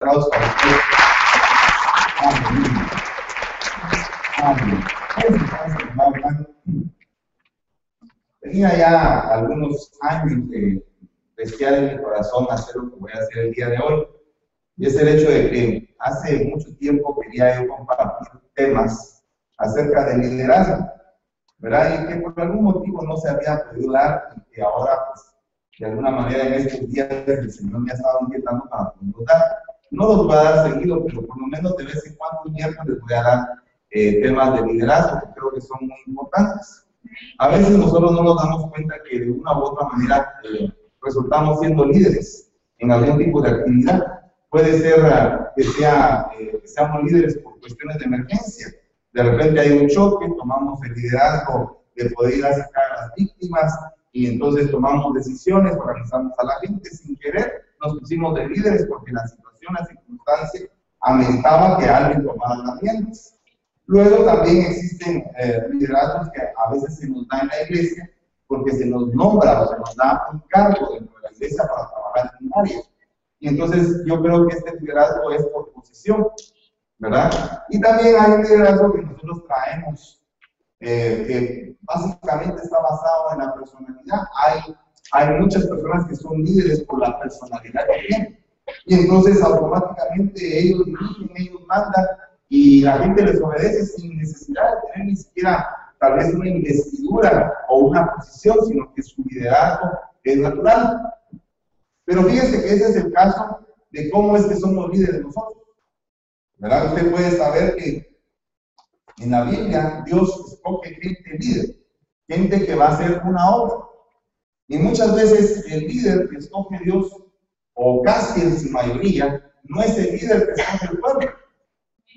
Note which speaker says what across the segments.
Speaker 1: para ustedes. Amén. Tenía ya algunos años de desear en mi corazón hacer lo que voy a hacer el día de hoy. Y es el hecho de que hace mucho tiempo quería yo compartir temas acerca del liderazgo, ¿verdad? Y que por algún motivo no se había podido dar y que ahora, pues, de alguna manera en estos días el Señor me ha estado inquietando para poderlos dar. No los voy a dar seguido, pero por lo menos de vez en cuando un miércoles les voy a dar eh, temas de liderazgo que creo que son muy importantes. A veces nosotros no nos damos cuenta que de una u otra manera eh, resultamos siendo líderes en algún tipo de actividad. Puede ser uh, que, sea, eh, que seamos líderes por cuestiones de emergencia. De repente hay un choque, tomamos el liderazgo de poder ir a sacar a las víctimas y entonces tomamos decisiones, organizamos a la gente sin querer, nos pusimos de líderes porque la la circunstancia ameritaba que alguien tomara las riendas. Luego también existen eh, liderazgos que a veces se nos da en la iglesia porque se nos nombra o se nos da un cargo dentro de la iglesia para trabajar en un área. Y entonces yo creo que este liderazgo es por posición, ¿verdad? Y también hay un liderazgo que nosotros traemos, eh, que básicamente está basado en la personalidad. Hay, hay muchas personas que son líderes por la personalidad que tienen. Y entonces automáticamente ellos dirigen, ellos mandan, y la gente les obedece sin necesidad de tener ni siquiera tal vez una investidura o una posición, sino que su liderazgo es natural. Pero fíjense que ese es el caso de cómo es que somos líderes nosotros. ¿Verdad? Usted puede saber que en la Biblia Dios escoge gente líder, gente que va a hacer una obra. Y muchas veces el líder que escoge Dios, o casi en su mayoría, no es el líder que escoge el pueblo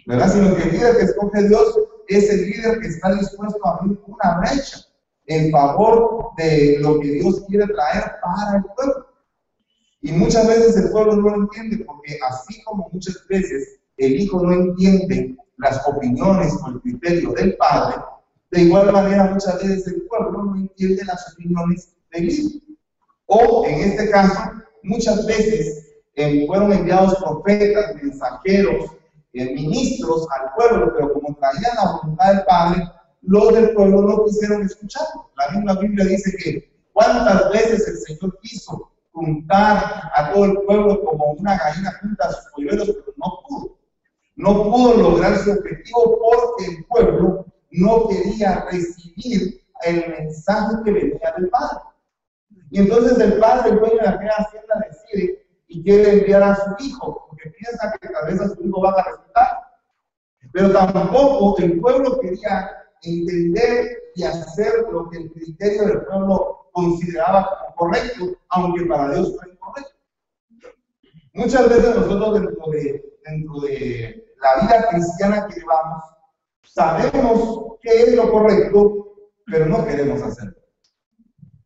Speaker 1: ¿verdad? Sino que el líder que escoge Dios es el líder que está dispuesto a abrir una brecha en favor de lo que Dios quiere traer para el pueblo. Y muchas veces el pueblo no lo entiende, porque así como muchas veces el hijo no entiende las opiniones o el criterio del padre, de igual manera muchas veces el pueblo no entiende las opiniones del hijo. O en este caso, muchas veces eh, fueron enviados profetas, mensajeros, ministros al pueblo, pero como traían la voluntad del Padre, los del pueblo no quisieron escuchar. La misma Biblia dice que cuántas veces el Señor quiso juntar a todo el pueblo como una gallina junta a sus polluelos, pero no pudo. No pudo lograr su objetivo porque el pueblo no quería recibir el mensaje que venía del Padre. Y entonces el Padre, el dueño de aquella hacienda, decide y quiere enviar a su hijo, porque piensa que tal vez a su hijo va a resultar. Pero tampoco el pueblo quería entender y hacer lo que el criterio del pueblo consideraba correcto, aunque para Dios fue incorrecto. Muchas veces nosotros dentro de, dentro de la vida cristiana que llevamos, sabemos qué es lo correcto, pero no queremos hacerlo.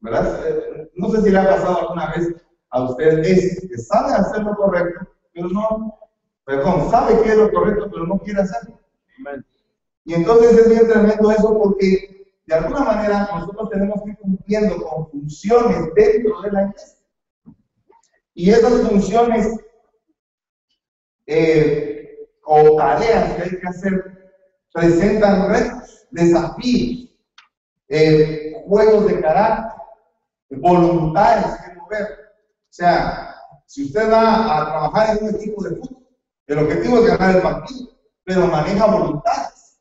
Speaker 1: ¿Verdad? Eh, no sé si le ha pasado alguna vez a usted es que sabe hacer lo correcto, pero no, perdón, sabe que es lo correcto, pero no quiere hacerlo. Y entonces es bien tremendo eso porque de alguna manera nosotros tenemos que ir cumpliendo con funciones dentro de la iglesia. Y esas funciones eh, o tareas que hay que hacer presentan retos, desafíos, eh, juegos de carácter, voluntades que mover. O sea, si usted va a trabajar en un equipo de fútbol, el objetivo es ganar el partido, pero maneja voluntades.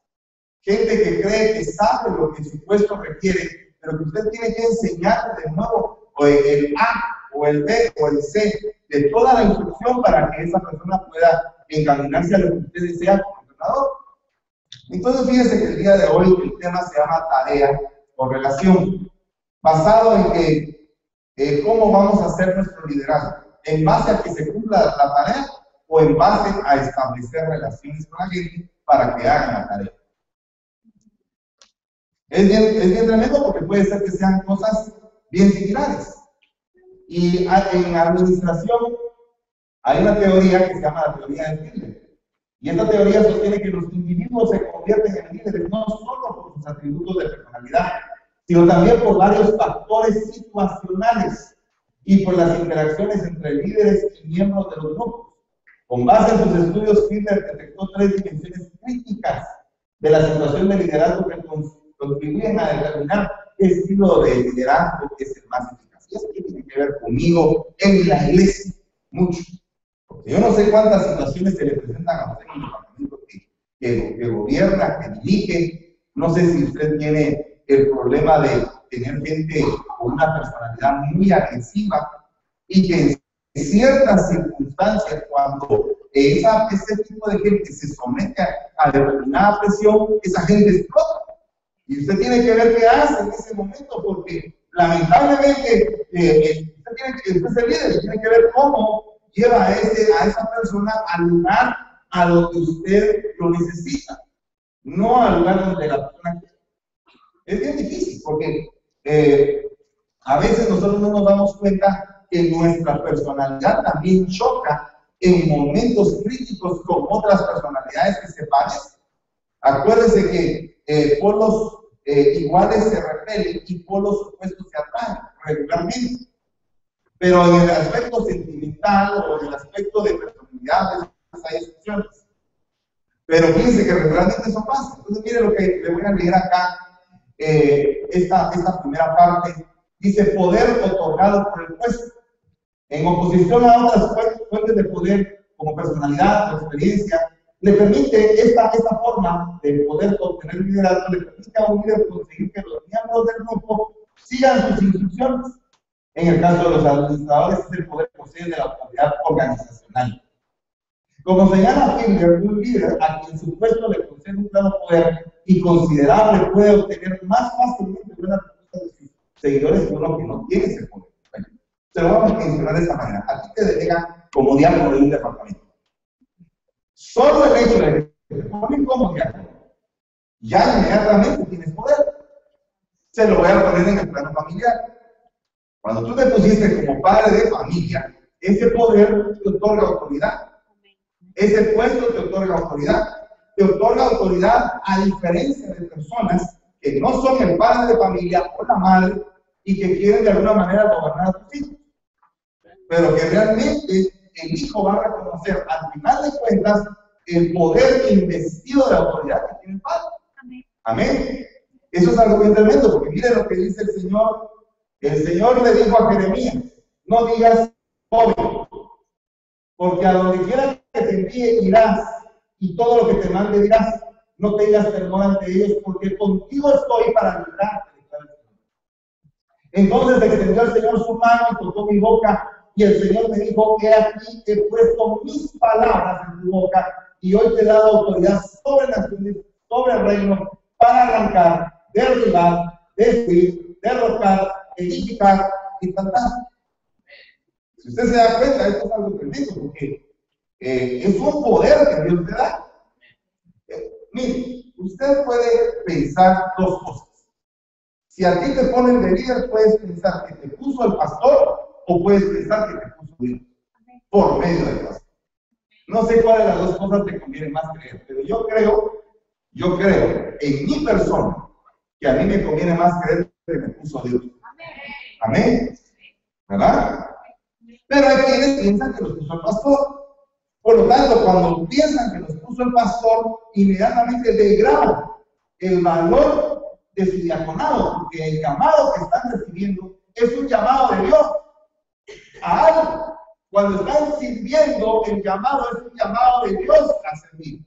Speaker 1: Gente que cree que sabe lo que su puesto requiere, pero que usted tiene que enseñar de nuevo el A o el B o el C de toda la instrucción para que esa persona pueda encaminarse a lo que usted desea como entrenador. Entonces, fíjense que el día de hoy el tema se llama tarea o relación, basado en que eh, cómo vamos a hacer nuestro liderazgo, en base a que se cumpla la tarea o en base a establecer relaciones con la gente para que hagan la tarea. Es bien, es bien tremendo porque puede ser que sean cosas bien similares. Y en administración hay una teoría que se llama la teoría del líder. Y esta teoría sostiene que los individuos se convierten en líderes no solo por sus atributos de personalidad, sino también por varios factores situacionales y por las interacciones entre líderes y miembros de los grupos. Con base en sus estudios, Hitler detectó tres dimensiones críticas de la situación de liderazgo que contribuyen a determinar qué estilo de liderazgo es el más eficaz. Y eso tiene que ver conmigo en la iglesia, mucho. Porque yo no sé cuántas situaciones se le presentan a usted en el departamento que, que gobierna, que dirige. No sé si usted tiene el problema de tener gente con una personalidad muy agresiva y que en ciertas circunstancias, cuando esa, ese tipo de gente se somete a, determinada presión, esa gente explota. Y usted tiene que ver qué hace en ese momento, porque lamentablemente eh, usted tiene que, usted es líder, tiene que ver cómo lleva a, ese, a esa persona al lugar a donde usted lo necesita, no al lugar donde la persona quiere. Es bien difícil, porque eh, a veces nosotros no nos damos cuenta que nuestra personalidad también choca en momentos críticos con otras personalidades que se parecen. Acuérdense que eh, polos eh, iguales se repelen y polos opuestos se atraen regularmente. Pero en el aspecto sentimental o en el aspecto de personalidad hay excepciones. Pero fíjense que regularmente eso pasa. Entonces, mire lo que le voy a leer acá, eh, esta, primera parte. Dice poder otorgado por el puesto. En oposición a otras fuentes de poder como personalidad o experiencia, le permite esta, esta forma de poder obtener liderazgo, le permite a un líder conseguir que los miembros del grupo sigan sus instrucciones. En el caso de los administradores, es el poder posee de la autoridad organizacional. Como señala Hitler, un líder a quien su puesto le concede un gran poder y considerable puede obtener más fácilmente una respuesta de sus seguidores que uno que no tiene ese poder. Se lo vamos a mencionar de esta manera. Aquí te delega como diálogo de un departamento. Solo el hecho de que te ponen como diálogo, ya inmediatamente tienes poder. Se lo voy a poner en el plano familiar. Cuando tú te pusiste como padre de familia, ese poder te otorga autoridad. Ese puesto te otorga autoridad. Te otorga autoridad a diferencia de personas que no son el padre de familia o la madre y que quieren de alguna manera gobernar a tus hijos pero que realmente el hijo va a reconocer al final de cuentas el poder investido de la autoridad que tiene el padre. Amén. Eso es algo bien tremendo, porque mire lo que dice el Señor. El Señor le dijo a Jeremías, no digas joven, porque a donde quiera que te envíe irás, y todo lo que te mande dirás, no tengas temor ante ellos, porque contigo estoy para librarte. Entonces extendió el Señor su mano y tocó mi boca y el Señor me dijo, he aquí, he puesto mis palabras en tu boca y hoy te he dado autoridad sobre sobre reino, para arrancar, derribar, destruir, derrocar, edificar y tratar. Si usted se da cuenta, esto es algo tremendo porque eh, es un poder que Dios te da. Eh, mire, usted puede pensar dos cosas. Si a ti te ponen de líder, puedes pensar que te puso el pastor o puedes pensar que te puso Dios por medio de Dios. No sé cuál de las dos cosas te conviene más creer, pero yo creo, yo creo en mi persona que a mí me conviene más creer que me puso Dios. Amén. ¿Verdad? Pero hay quienes piensan que los puso el pastor. Por lo tanto, cuando piensan que los puso el pastor, inmediatamente degradan el valor de su diaconado, porque el llamado que están recibiendo es un llamado de Dios a algo. Cuando están sirviendo, el llamado es un llamado de Dios a servir.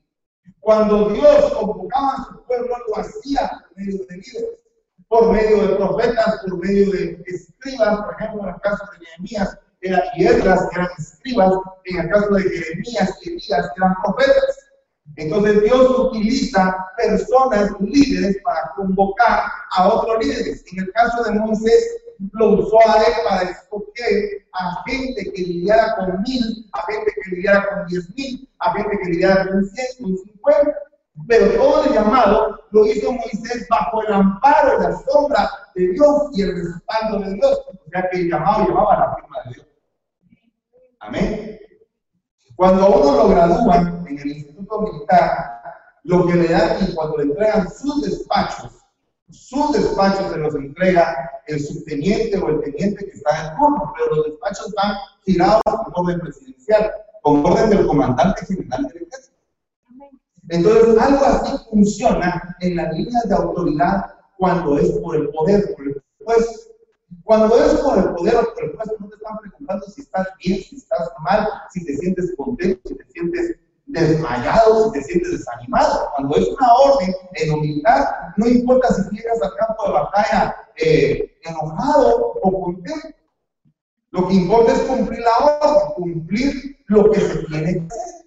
Speaker 1: Cuando Dios convocaba a su pueblo, lo hacía por medio de líderes, por medio de profetas, por medio de escribas, por ejemplo, en el caso de Nehemías, era, y eran escribas, en el caso de Jeremías y Elías eran profetas. Entonces Dios utiliza personas líderes para convocar a otros líderes. En el caso de Moisés, lo usó a él para escoger a gente que lidiara con mil, a gente que lidiara con diez mil, a gente que lidiara con cien, con cincuenta. Pero todo el llamado lo hizo Moisés bajo el amparo la sombra de Dios y el respaldo de Dios. O sea que el llamado llevaba la firma de Dios. Amén. Cuando uno lo gradúan en el Instituto Militar, lo que le dan y cuando le entregan sus despachos, sus despachos se los entrega el subteniente o el teniente que está en turno, pero los despachos van girados por orden presidencial. con orden del comandante general del ejército. Entonces, algo así funciona en las líneas de autoridad cuando es por el poder, por el puesto. Cuando es por el poder o por el puesto, no te están preguntando si estás bien, si estás mal, si te sientes contento, si te sientes desmayado, si te sientes desanimado. Cuando es una orden en humildad, no importa si llegas al campo de batalla eh, enojado o contento. Lo que importa es cumplir la orden, cumplir lo que se tiene que hacer.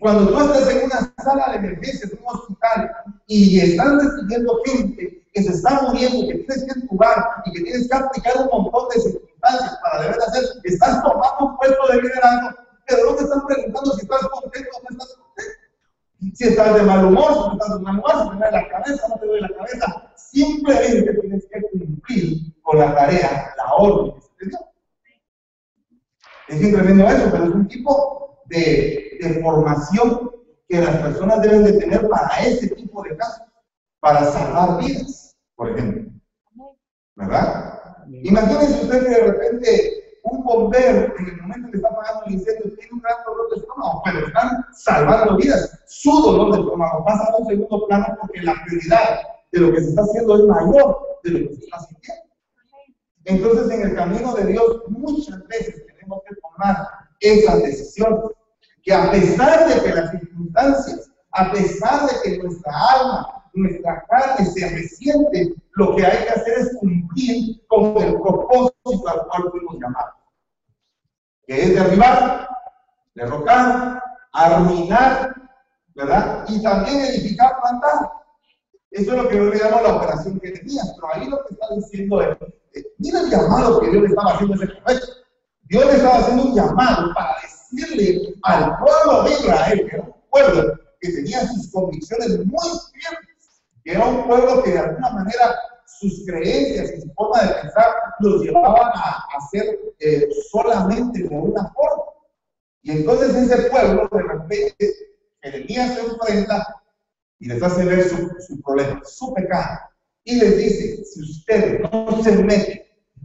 Speaker 1: Cuando tú estás en una sala de emergencia, en un hospital, y están recibiendo gente que se está muriendo, que tienes que entubar y que tienes que aplicar un montón de circunstancias para deber hacer, estás tomando un puesto de liderazgo, pero no te están preguntando si estás contento o no estás contento. Si estás de mal humor, si estás de mal humor, si te duele la cabeza, no te duele la cabeza. Simplemente tienes que cumplir con la tarea, la orden que se te dio. Es tremendo eso, pero es un tipo de, de formación que las personas deben de tener para ese tipo de casos, para salvar vidas, por ejemplo. ¿Verdad? Imagínense usted que de repente un bombero en el momento que está apagando el incendio tiene un gran dolor de estómago, pero están salvando vidas. Su dolor de estómago pasa a un segundo plano porque la prioridad de lo que se está haciendo es mayor de lo que se está sintiendo. Entonces, en el camino de Dios, muchas veces tenemos que tomar esas decisiones que a pesar de que las circunstancias, a pesar de que nuestra alma, nuestra carne se resiente, lo que hay que hacer es cumplir con el propósito al cual fuimos llamados, que es derribar, derrocar, arruinar, ¿verdad? Y también edificar, plantar. Eso es lo que le llamo la operación que tenías, pero ahí lo que está diciendo es, eh, mira el llamado que Dios le estaba haciendo ese profeta. Dios le estaba haciendo un llamado para decirle al pueblo de Israel, que era un pueblo que tenía sus convicciones muy firmes, era un pueblo que de alguna manera sus creencias su forma de pensar los llevaban a hacer eh, solamente de una forma. Y entonces ese pueblo de repente Jeremías se enfrenta y les hace ver su, problema, su pecado. Y les dice, si ustedes no se meten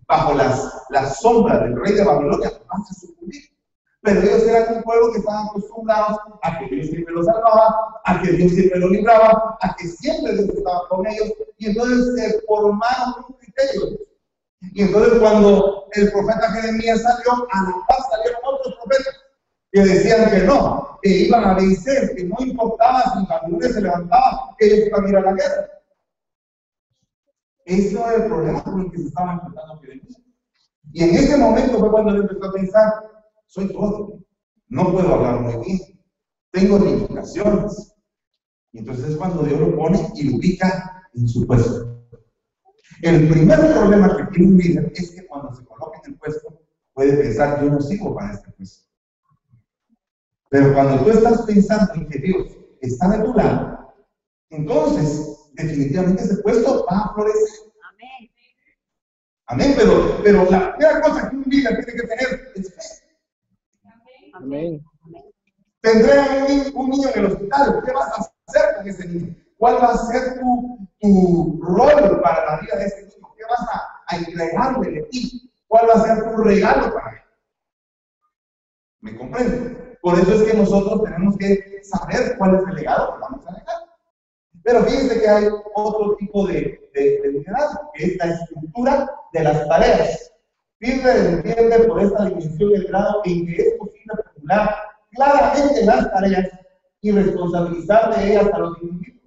Speaker 1: bajo las, las sombras del rey de Babilonia, van a sucumbir. Pero ellos eran un pueblo que estaban acostumbrados a que Dios siempre los salvaba, a que Dios siempre los libraba, a que siempre Dios estaba con ellos, y entonces se formaron un criterio. Y entonces cuando el profeta Jeremías salió, a la paz salieron otros profetas que decían que no, que iban a vencer, que no importaba si Babilonia se levantaba, que ellos iban a ir a la guerra. Eso era el problema con el que se estaba enfrentando Jeremías. Y en ese momento fue cuando él empezó a pensar, soy todo, no puedo hablar muy bien, tengo limitaciones. Y entonces es cuando Dios lo pone y lo ubica en su puesto. El primer problema que tiene un líder es que cuando se coloca en el puesto, puede pensar, yo no sigo para este puesto. Pero cuando tú estás pensando en que Dios está de tu lado, entonces definitivamente ese puesto va a florecer. Amén. Amén, pero, pero la primera cosa que un líder tiene que tener es fe. Amén. Tendré un, un, niño en el hospital, ¿qué vas a hacer con ese niño? ¿Cuál va a ser tu, tu rol para la vida de ese niño? ¿Qué vas a, a entregarle de ti? ¿Cuál va a ser tu regalo para él? ¿Me comprende? Por eso es que nosotros tenemos que saber cuál es el legado que vamos a dejar. Pero fíjense que hay otro tipo de, de, liderazgo, que es la estructura de las tareas. Fíjense, entiende por esta dimensión del grado en que es posible claramente las tareas y responsabilizar de ellas a los individuos.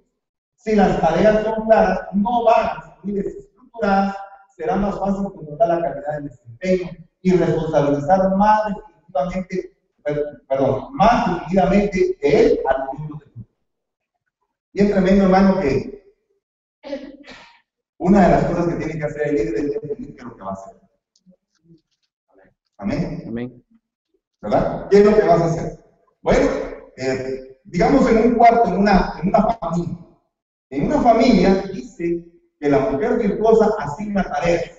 Speaker 1: Si las tareas son claras, no van a ser desestructuradas, será más fácil controlar la calidad del desempeño y responsabilizar más definitivamente, perdón, más decididamente de él al mundo de Bien tremendo, hermano, que una de las cosas que tiene que hacer el líder es definir qué es lo que va a hacer. Amén. Amén. ¿Verdad? ¿Qué es lo que vas a hacer? Bueno, eh, digamos en un cuarto, en una, en una familia. En una familia dice que la mujer virtuosa asigna tareas.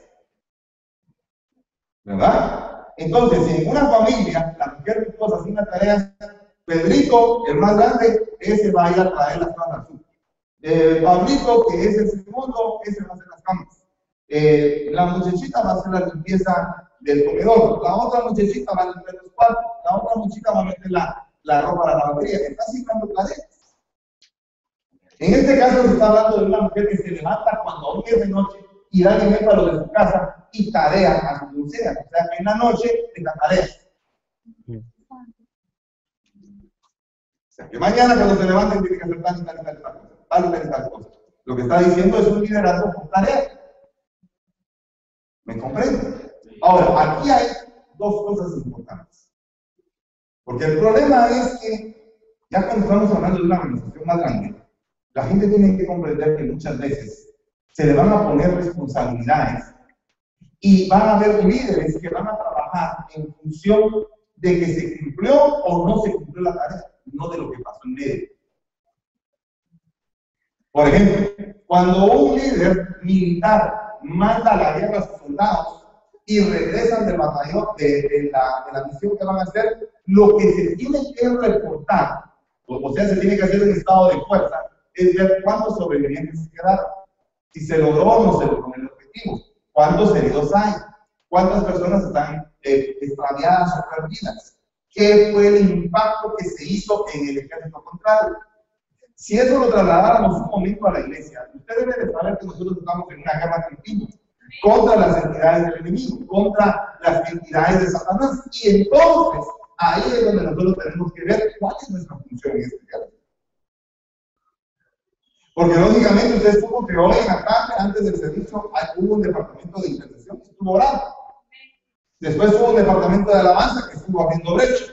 Speaker 1: ¿Verdad? Entonces, en una familia, la mujer virtuosa asigna tareas Pedrito, el más grande, ese va a ir a traer las camas Eh, Pablito, que es el segundo, ese va a hacer las camas. Eh, la muchachita va a hacer la limpieza del comedor, la otra muchachita va a limpiar los cuartos, la otra muchachita va a meter la, ropa a la lavandería, está citando tareas. En este caso se está hablando de una mujer que se levanta cuando es de noche y da dinero a lo de su casa y tarea a su musea. O sea, en la noche tenga tareas. O sea, que mañana cuando se levanten tiene que hacer tal y tal y tal cosa. Lo que está diciendo es un liderazgo con tareas. ¿Me comprende? Ahora, aquí hay dos cosas importantes. Porque el problema es que, ya cuando estamos hablando de una organización más grande, la gente tiene que comprender que muchas veces se le van a poner responsabilidades y van a haber líderes que van a trabajar en función de que se cumplió o no se cumplió la tarea, no de lo que pasó en medio. Por ejemplo, cuando un líder militar manda a la guerra a sus soldados y regresan del batallón, de, la, misión que van a hacer, lo que se tiene que reportar, o sea, se tiene que hacer en estado de fuerza, es ver cuántos sobrevivientes se quedaron, si se logró o no se logró el objetivo, cuántos heridos hay, cuántas personas están eh, extraviadas o perdidas, qué fue el impacto que se hizo en el ejército contrario. Si eso lo trasladáramos un momento a la iglesia, usted debe de saber que nosotros estamos en una guerra continua contra las entidades del enemigo, contra las entidades de Satanás. Y entonces, ahí es donde nosotros tenemos que ver cuál es nuestra función en este caso. Porque lógicamente usted supo que hoy en la tarde, antes del servicio, hubo un departamento de intercesión que estuvo orando. Después hubo un departamento de alabanza que estuvo abriendo brecha.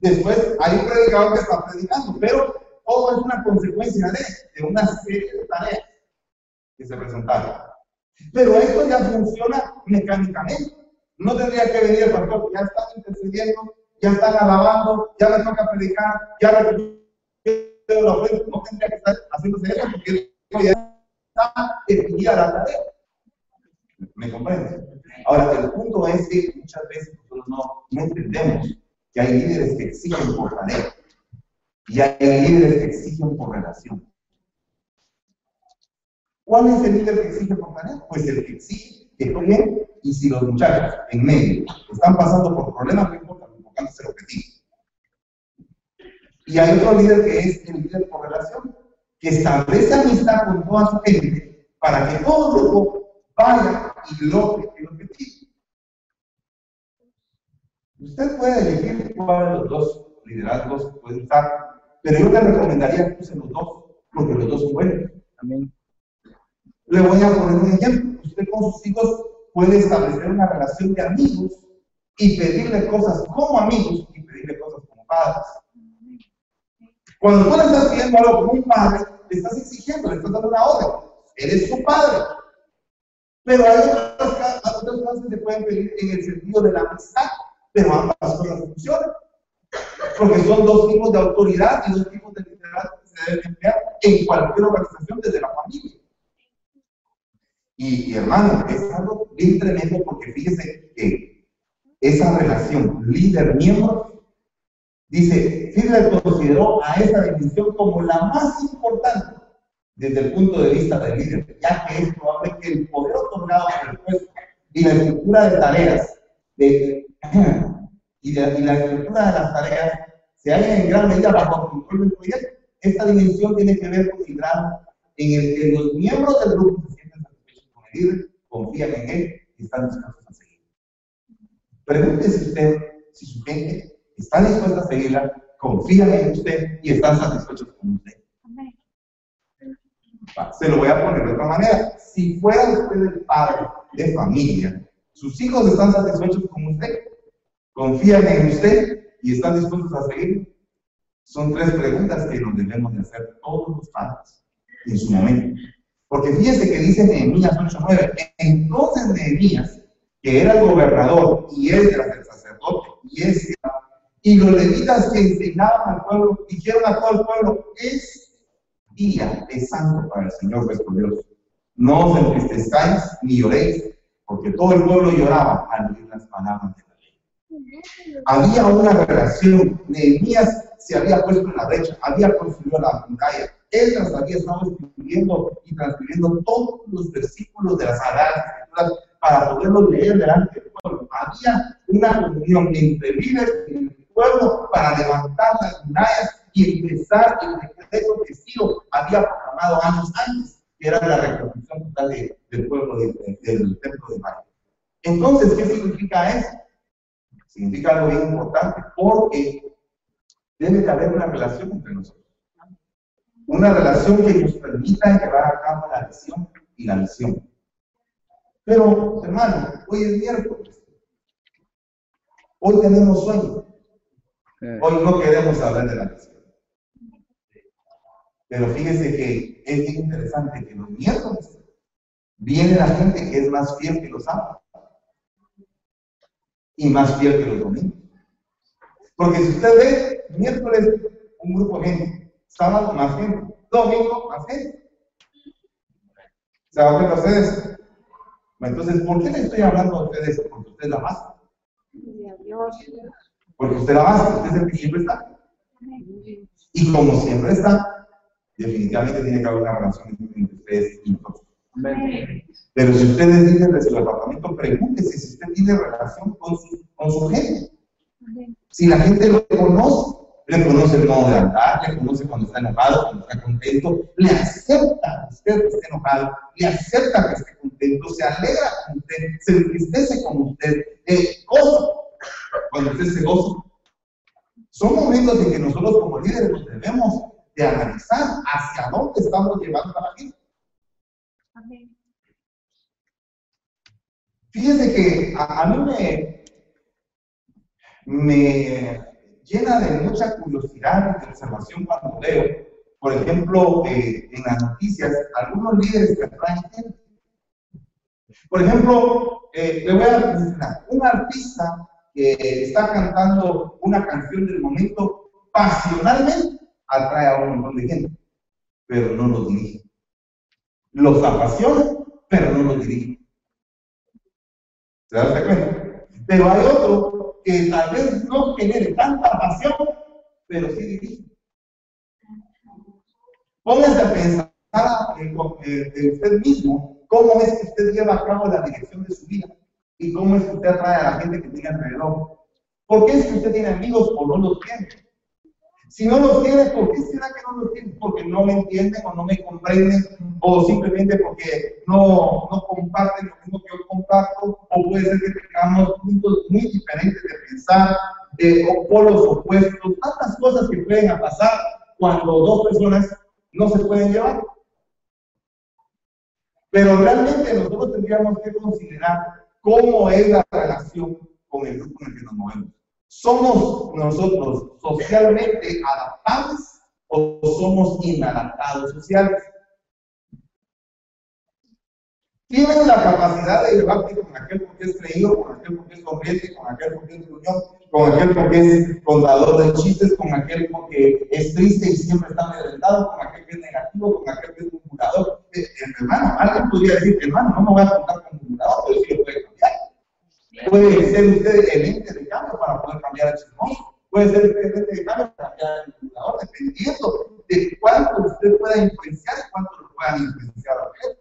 Speaker 1: Después hay un predicador que está predicando, pero todo es una consecuencia de, de una serie de tareas que se presentaron. Pero esto ya funciona mecánicamente. No tendría que venir el pastor, ya están intercediendo, ya están alabando, ya les toca predicar, ya no tendría que estar haciéndose eso porque ya está definida la tarea. ¿Me comprende? Ahora, el punto es que muchas veces nosotros no, no entendemos que hay líderes que exigen por tarea y hay líderes que exigen por relación. ¿Cuál es el líder que exige por tarea? Pues el que exige que bien y si los muchachos en medio están pasando por problemas, no importa, es el objetivo. Y hay otro líder que es el líder por relación, que establece amistad con toda su gente para que todo grupo vaya y logre el objetivo. Usted puede elegir cuál de los dos liderazgos puede usar, pero yo le recomendaría que use los dos, porque los dos son buenos. Amén. Le voy a poner un ejemplo. Usted con sus hijos puede establecer una relación de amigos y pedirle cosas como amigos y pedirle cosas como padres. Cuando tú le estás pidiendo algo como un padre, le estás exigiendo, le estás dando una orden. Eres su padre. Pero hay otras, cosas que se pueden pedir en el sentido de la amistad, pero ambas cosas funcionan. Porque son dos tipos de autoridad y dos tipos de liderazgo que se deben emplear en cualquier organización desde la familia. Y, hermano, es algo bien tremendo porque fíjese que esa relación líder-miembro Dice, Hitler consideró a esa dimensión como la más importante desde el punto de vista del líder, ya que es probable que el poder otorgado por el puesto y la estructura de tareas y, la estructura de las tareas se halla en gran medida bajo el control del proyecto. Esta dimensión tiene que ver con en el que los miembros del grupo confían en él y están dispuestos a seguir. Pregúntese usted si su gente están dispuestos a seguirla, confían en usted y están satisfechos con usted. Se lo voy a poner de otra manera. Si fuera usted el padre de familia, sus hijos están satisfechos con usted, confían en usted y están dispuestos a seguir. Son tres preguntas que nos debemos de hacer todos los padres en su momento. Porque fíjese que dice Nehemías 8:9, entonces Nehemías, que era el gobernador y era el sacerdote y él y los levitas que enseñaban al pueblo, dijeron a todo el pueblo, es día de santo para el Señor vuestro Dios. No os entristezcáis ni lloréis, porque todo el pueblo lloraba al oír las palabras de la ley. Había una relación, Nehemías se había puesto en la brecha, había construido la muralla, él las había estado escribiendo y transcribiendo todos los versículos de las Sagradas Escrituras para poderlo leer delante del pueblo. Había una comunión entre líderes y el pueblo para levantar las murallas y empezar el decreto que Ciro había proclamado años antes, que era la reconstrucción total del pueblo del templo de María. Entonces, ¿qué significa eso? Significa algo bien importante, porque debe de haber una relación entre nosotros. Una relación que nos permita llevar a cabo la visión y la misión. Pero, hermano, hoy es miércoles. Hoy tenemos sueño. Hoy no queremos hablar de la misión. Pero fíjese que es bien interesante que los miércoles viene la gente que es más fiel que los sábados y más fiel que los domingos. Porque si usted ve, miércoles un grupo de gente, sábado más gente, domingo más gente. ¿Se a ustedes? Entonces, ¿por qué le estoy hablando a ustedes? Porque usted la basta. Porque usted la basta, usted es el que siempre está. Y como siempre está, definitivamente tiene que haber una relación entre ustedes y nosotros. Pero si ustedes dicen de su departamento, pregúntese si usted tiene relación con con su gente. Si la gente lo conoce, le conoce el modo de andar, le conoce cuando está enojado, cuando está contento, le acepta que usted esté enojado, le acepta que esté contento, se alegra con usted, se entristece con usted, eh, goza cuando usted se goza. Son momentos en que nosotros como líderes nos debemos de analizar hacia dónde estamos llevando a la gente. Fíjense que a, mí me, me llena de mucha curiosidad y de observación cuando veo, por ejemplo, eh, en las noticias, algunos líderes que atraen gente. Por ejemplo, eh, le voy a mencionar, un artista que está cantando una canción del momento pasionalmente atrae a un montón de gente, pero no los dirige. Los apasiona, pero no los dirige. ¿Se da cuenta? Pero hay otro que tal vez no genere tanta pasión, pero sí dirige. Póngase a pensar en, usted mismo cómo es que usted lleva a cabo la dirección de su vida y cómo es que usted atrae a la gente que tiene alrededor. ¿Por qué es que usted tiene amigos o no los tiene? Si no los tiene, ¿por qué será que no los tiene? Porque no me entienden o no me comprenden o simplemente porque no, no comparten lo mismo que yo comparto o puede ser que tengamos puntos muy diferentes de pensar o polos opuestos, tantas cosas que pueden pasar cuando dos personas no se pueden llevar. Pero realmente nosotros tendríamos que considerar cómo es la relación con el grupo en el que nos movemos. ¿Somos nosotros socialmente adaptables o somos inadaptados sociales? Tienen la capacidad de llevarte con aquel porque es creído, con aquel porque es corriente, con aquel porque es gruñón, con aquel porque es contador de chistes, con aquel porque es triste y siempre está amedrentado, con aquel que es negativo, con aquel que es murmurador. Eh, hermano, alguien podría decir, hermano, no me voy a contar con murmurador, pero sí lo puede cambiar. Puede ser usted el ente de cambio para poder cambiar el chismoso. Puede ser usted el ente de cambio para cambiar el computador, dependiendo de cuánto usted pueda influenciar y cuánto lo puedan influenciar a usted.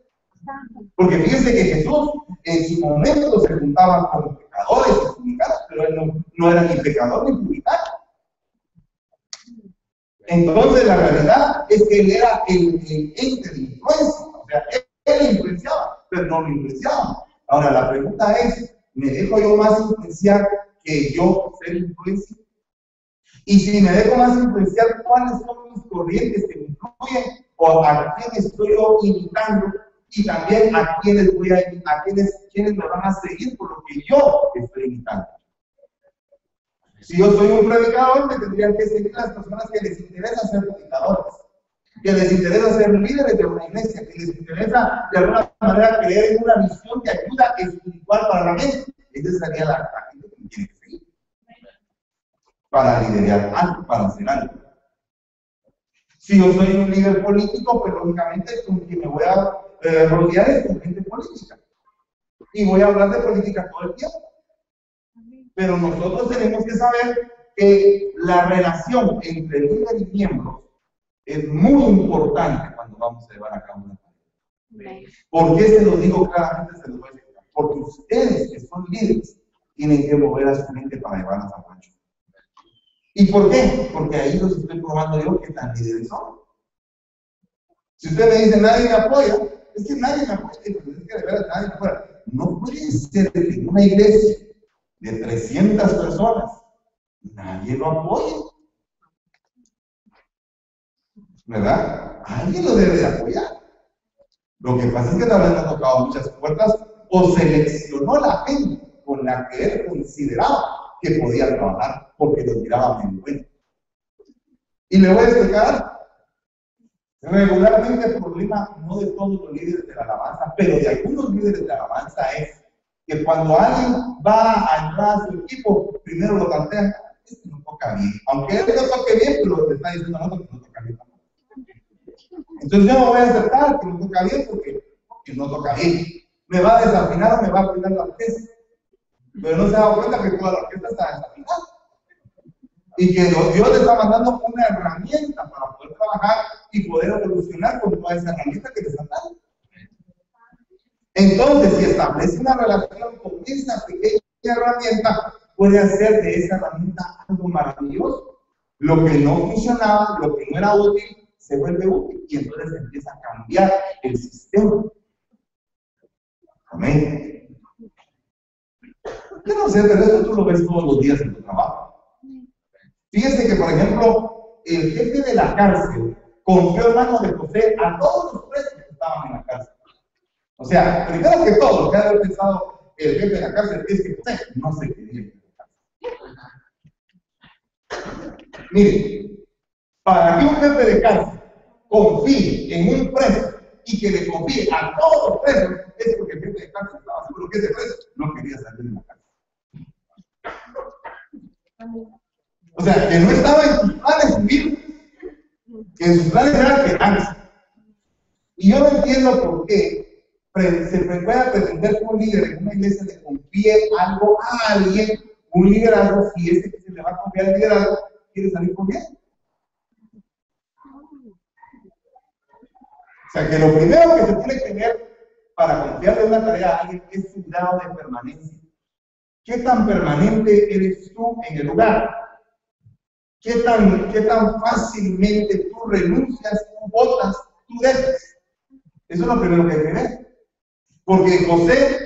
Speaker 1: Porque fíjese que Jesús en su momento se juntaba con pecadores y publicanos, pero él no, no era ni pecador ni publicano. Entonces la realidad es que él era el, el ente de influencia, o sea, él, él influenciaba, pero no lo influenciaba. Ahora la pregunta es, ¿Me dejo yo más influenciar que yo ser influencia? Y si me dejo más influenciar, ¿cuáles son mis corrientes que me influyen? ¿O a quién estoy yo imitando? Y también a quiénes voy a a quiénes, quiénes me van a seguir por lo que yo estoy imitando. Si yo soy un predicador, me tendrían que seguir las personas que les interesa ser predicadores que les interesa ser líderes de una iglesia, que les interesa de alguna manera creer en una visión de ayuda espiritual para la gente. Esa sería la, gente que tiene que seguir. Para liderar algo, para hacer algo. Si yo soy un líder político, pues lógicamente con quien me voy a eh, rodear es con gente política. Y voy a hablar de política todo el tiempo. Pero nosotros tenemos que saber que la relación entre líder y miembros es muy importante cuando vamos a llevar a cabo una tarea. ¿Por qué se lo digo claramente? Se lo voy a explicar. Porque ustedes que son líderes tienen que mover a su mente para llevarlas a rancho. ¿Y por qué? Porque ahí los estoy probando yo que tan líderes son. Si usted me dice nadie me apoya, es que nadie me apoya, es que de verdad nadie me apoya. No puede ser que en una iglesia de 300 personas nadie lo apoye. ¿Verdad? Alguien lo debe de apoyar. Lo que pasa es que tal vez ha tocado muchas puertas o seleccionó la gente con la que él consideraba que podía trabajar porque lo miraba muy bueno. Y le voy a explicar regularmente el problema no de todos los líderes de la alabanza, pero de algunos líderes de la alabanza es que cuando alguien va a entrar a su equipo, primero lo plantean, este no toca bien. Aunque él no toque bien, pero le está diciendo que no toca bien. Entonces yo no voy a aceptar que no toca bien porque, porque no toca bien. Me va a desafinar o me va a afinar la orquesta. Pero no se da cuenta que toda la orquesta está desafinada. Y que Dios le está mandando una herramienta para poder trabajar y poder evolucionar con toda esa herramienta que le está dando. Entonces, si establece una relación con esa pequeña herramienta, puede hacer de esa herramienta algo maravilloso. Lo que no funcionaba, lo que no era útil, se vuelve útil y entonces empieza a cambiar el sistema. Amén. Yo no sé, pero esto tú lo ves todos los días en tu trabajo. Fíjense que, por ejemplo, el jefe de la cárcel confió en manos de José a todos los presos que estaban en la cárcel. O sea, primero que todo, lo que ha pensado el jefe de la cárcel es que José no se quería ir Mire, para que un jefe de cárcel confíe en un preso y que le confíe a todos los presos, es porque el jefe de cárcel estaba seguro que ese preso no quería salir de la cárcel. O sea, que no estaba en sus planes vivir, que en sus planes era quedarse. Y yo no entiendo por qué se puede pretender que un líder en una iglesia le confíe algo a alguien, un liderazgo, si ese que se le va a confiar el liderazgo quiere salir con bien. O sea, que lo primero que se tiene que ver para confiarle una tarea a alguien es su grado de permanencia. ¿Qué tan permanente eres tú en el lugar? ¿Qué tan, qué tan fácilmente tú renuncias, tú votas, tú dejas? Eso es lo primero que hay que ver. Porque José,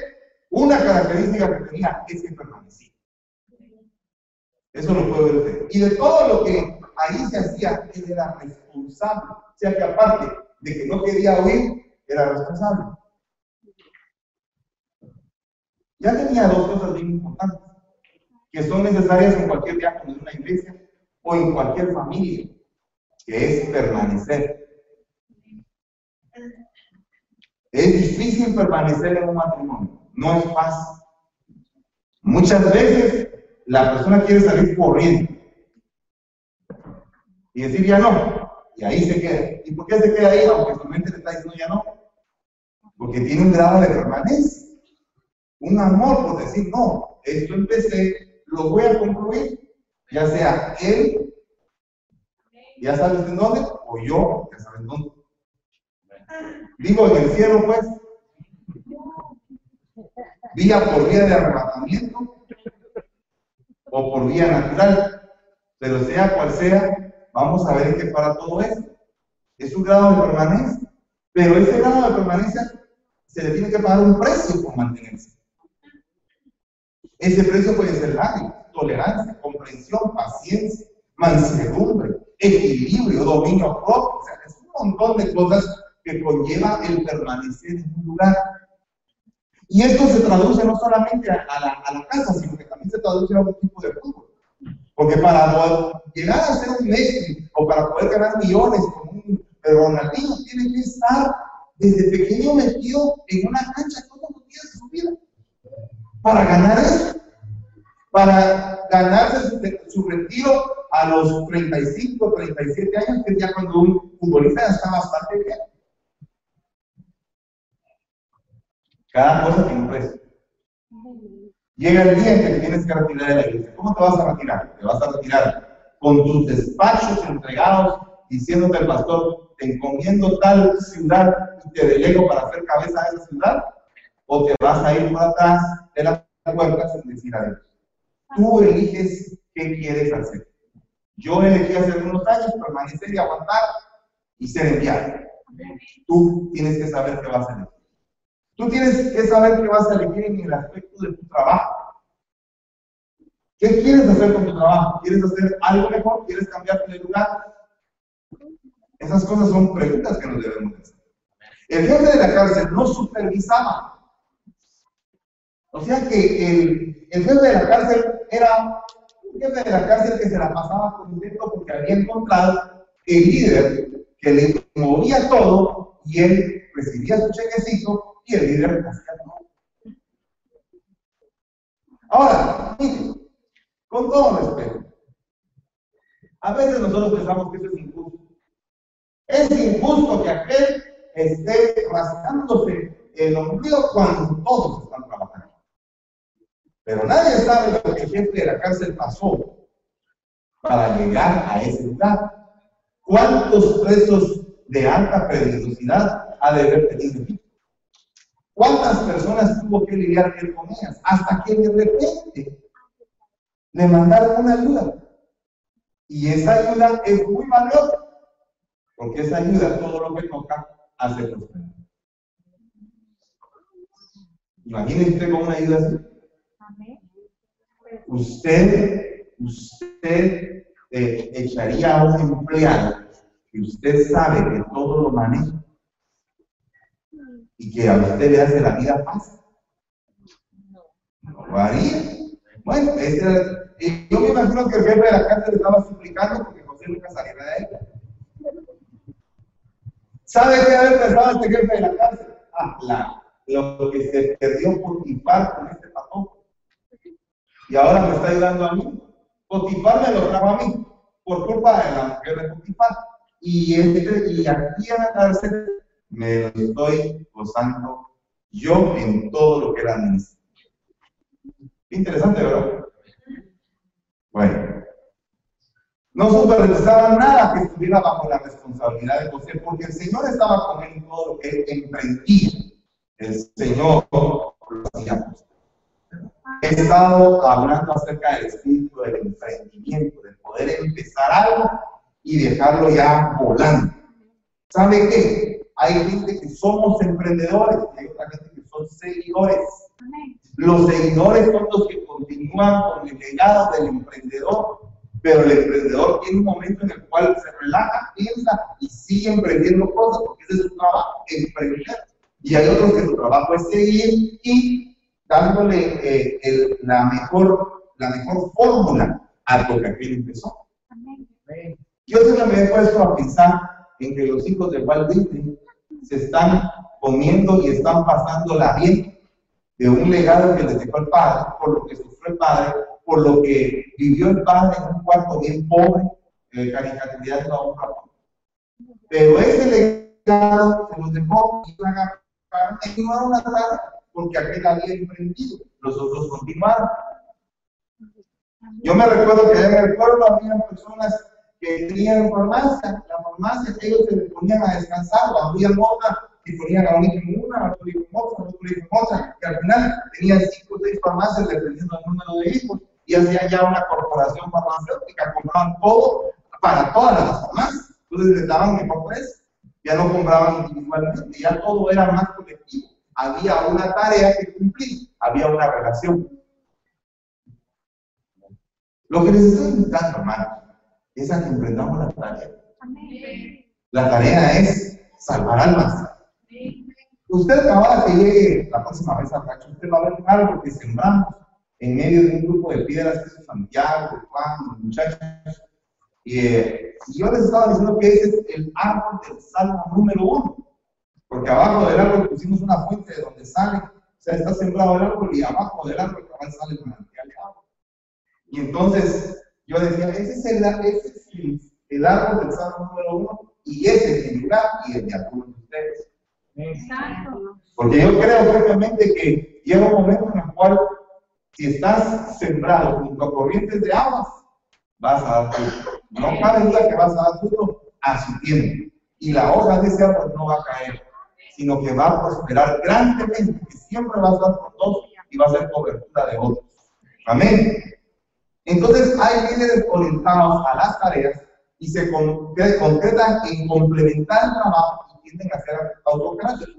Speaker 1: una característica que tenía es que permanecía. Eso lo puede ver. Y de todo lo que ahí se hacía, él era responsable. O sea que aparte de que no quería oír, era responsable. Ya tenía dos cosas bien importantes, que son necesarias en cualquier diácono de una iglesia o en cualquier familia, que es permanecer. Es difícil permanecer en un matrimonio, no es fácil. Muchas veces la persona quiere salir corriendo y decir ya no, y ahí se queda. ¿Y por qué se queda ahí? Aunque su mente le está diciendo ya no. Porque tiene un grado de permanencia, un amor por decir no, esto empecé, lo voy a concluir, ya sea él, ya sabes en dónde, o yo, ya sabes dónde. Vivo en el cielo, pues. Vía por vía de arrebatamiento o por vía natural. Pero sea cual sea, vamos a ver que para todo esto es un grado de permanencia. Pero ese grado de permanencia se le tiene que pagar un precio por mantenerse. Ese precio puede ser lágrimas, tolerancia, comprensión, paciencia, mansedumbre, equilibrio, dominio propio. O sea, es un montón de cosas que conlleva el permanecer en un lugar. Y esto se traduce no solamente a, la, casa, sino que también se traduce a otro tipo de fútbol. Porque para llegar a ser un Messi o para poder ganar millones como un Ronaldinho, tiene que estar desde pequeño metido en una cancha todos los días de su vida. Para ganar eso. Para ganarse su, su retiro a los 35, 37 años, que es ya cuando un futbolista está bastante bien. Cada cosa tiene un precio. Llega el día en que te tienes que retirar de la iglesia. ¿Cómo te vas a retirar? Te vas a retirar con tus despachos entregados, diciéndote al pastor, te encomiendo tal ciudad y te delego para hacer cabeza a esa ciudad. o te vas a ir por atrás de la puerta sin decir adiós. Tú eliges qué quieres hacer. Yo elegí hace unos años permanecer y aguantar y ser enviado. Tú tienes que saber qué vas a elegir. Tú tienes que saber qué vas a elegir en el aspecto de tu trabajo. ¿Qué quieres hacer con tu trabajo? ¿Quieres hacer algo mejor? ¿Quieres cambiar de lugar? Esas cosas son preguntas que nos debemos hacer. El jefe de la cárcel no supervisaba. O sea que el, el jefe de la cárcel era un jefe de la cárcel que se la pasaba contento porque había encontrado el líder que le movía todo y él recibía su chequecito y el líder todo. Ahora, con todo respeto, a veces nosotros pensamos que eso es injusto. Es injusto que aquel esté rascándose el ombligo cuando todos están trabajando. Pero nadie sabe lo que el jefe de la cárcel pasó para llegar a ese lugar. ¿Cuántos presos de alta peligrosidad ha de haber tenido ¿Cuántas personas tuvo que lidiar con ellas? Hasta que de repente le mandaron una ayuda. Y esa ayuda es muy valiosa, porque esa ayuda, todo lo que toca, hace prosperar. Imagínese usted con una ayuda así. Usted, usted eh, echaría a un empleado que usted sabe que todo lo maneja y que a usted le hace la vida fácil. No lo haría. Bueno, este, yo me imagino que el jefe de la cárcel estaba suplicando porque José nunca saliera de ahí. ¿Sabe qué haber pensado este jefe de la cárcel? Ah, la, lo que se perdió Potifar con este patrón. Y ahora me está ayudando a mí. Potifar me lo trajo a mí por culpa de la mujer de Potifar. Y, este, y aquí en la cárcel me estoy gozando yo en todo lo que era administración. Interesante, ¿verdad? Bueno. No supervisaban nada que estuviera bajo la responsabilidad de José, porque el Señor estaba con él en todo lo que él emprendía. El Señor lo hacía. He estado hablando acerca del espíritu del emprendimiento, de poder empezar algo y dejarlo ya volando. ¿Sabe qué? Hay gente que somos emprendedores y hay otra gente que son seguidores. Los seguidores son los que continúan con el legado del emprendedor, pero el emprendedor tiene un momento en el cual se relaja, piensa y sigue emprendiendo cosas porque ese es su trabajo, emprender. Y hay otros que su trabajo es seguir y dándole eh, la mejor, la mejor fórmula a lo que aquel empezó. Yo siempre me he puesto a pensar en que los hijos de Walt Disney se están comiendo y están pasándola bien de un legado que les dejó el padre, por lo que sufrió el padre, por lo que vivió el padre en un cuarto bien pobre, eh, caricaturizando a un ratón. Pero ese legado se los dejó y van a continuar una tarde porque aquel había emprendido, los otros continuaron. Yo me recuerdo que en el pueblo había personas tenían farmacia, la farmacia ellos se les ponían a descansar, o abrían otra y ponían a un hijo en una, a otro hijo en otra, a otro hijo en otra, que al final tenían cinco o seis farmacias dependiendo del número de hijos, y hacían ya una corporación farmacéutica, compraban todo para todas las farmacias, entonces les daban mejor precio, ya no compraban individualmente, ya todo era más colectivo, había una tarea que cumplir, había una relación. Lo que les estoy invitando, hermanos, es a que emprendamos la tarea. La tarea es salvar almas. Usted acaba que llegue la próxima vez a rancho, usted va a ver algo que sembramos en medio de un grupo de piedras que es Santiago, Juan, los muchachos. Eh, y yo les estaba diciendo que ese es el árbol del salmo número uno. Porque abajo del árbol pusimos una fuente de donde sale, o sea, está sembrado el árbol y abajo del árbol sale el manantial de agua. Y entonces yo decía, ese es el, ese es el, el árbol del salmo número uno y ese es el lugar y el de algunos de ustedes. Exacto. Porque yo creo firmemente que llega un momento en el cual, si estás sembrado junto a corrientes de aguas, vas a dar fruto. No cabe duda que vas a dar fruto a su tiempo. Y la hoja de ese árbol no va a caer sino que va a prosperar grandemente, que siempre va a por todos y va a ser cobertura de otros. Amén. Entonces hay líderes orientados a las tareas y se concretan en complementar el trabajo y tienden a ser autocráticos.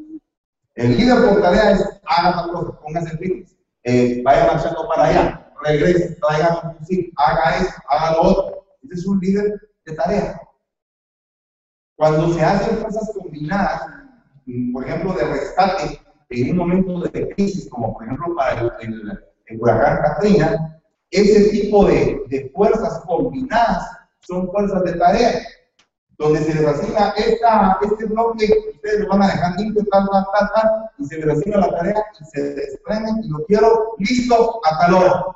Speaker 1: El líder por tarea es haga tal cosa, póngase firmes, eh, vaya marchando para allá, regrese, traiga un fusil, haga eso, haga lo otro. Ese es un líder de tarea. Cuando se hacen fuerzas combinadas, por ejemplo, de rescate en un momento de crisis, como por ejemplo para el, el, huracán Katrina, ese tipo de, de, fuerzas combinadas son fuerzas de tarea, donde se les asigna esta, este bloque, ustedes lo van a dejar limpio, tal, tal, y se les asigna la tarea y se desprenden y lo quiero listo a tal hora.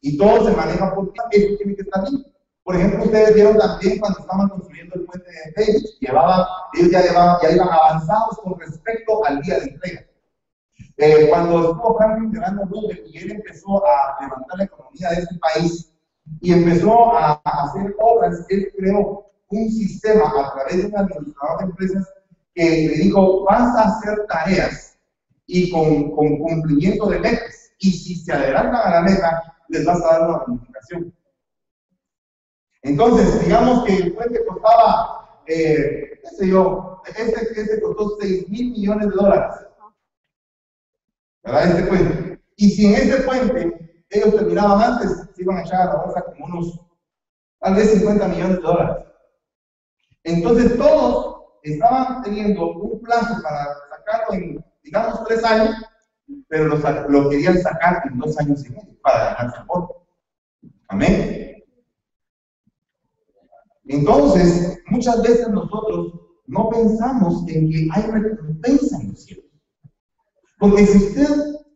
Speaker 1: Y todo se maneja por eso tiene que estar bien. Por ejemplo, ustedes vieron también cuando estaban construyendo el puente de Facebook, llevaba, ellos ya, llevaban, ya iban avanzados con respecto al día de entrega. Eh, cuando estuvo Franklin Delano Roosevelt y él empezó a levantar la economía de este país y empezó a, hacer obras, él creó un sistema a través de un administrador de empresas que le dijo, vas a hacer tareas y con, con cumplimiento de metas. Y si se adelantan a la meta, les vas a dar una bonificación. Entonces, digamos que el puente costaba, eh, qué sé yo, este, este costó 6 mil millones de dólares. ¿Verdad? Este puente. Y si en este puente ellos terminaban antes, se iban a echar a la bolsa como unos, tal vez 50 millones de dólares. Entonces todos estaban teniendo un plazo para sacarlo en, digamos, tres años, pero lo, lo querían sacar en dos años y medio para ganar aporte. Amén. Entonces, muchas veces nosotros no pensamos en que hay recompensa en los cielos. Porque si usted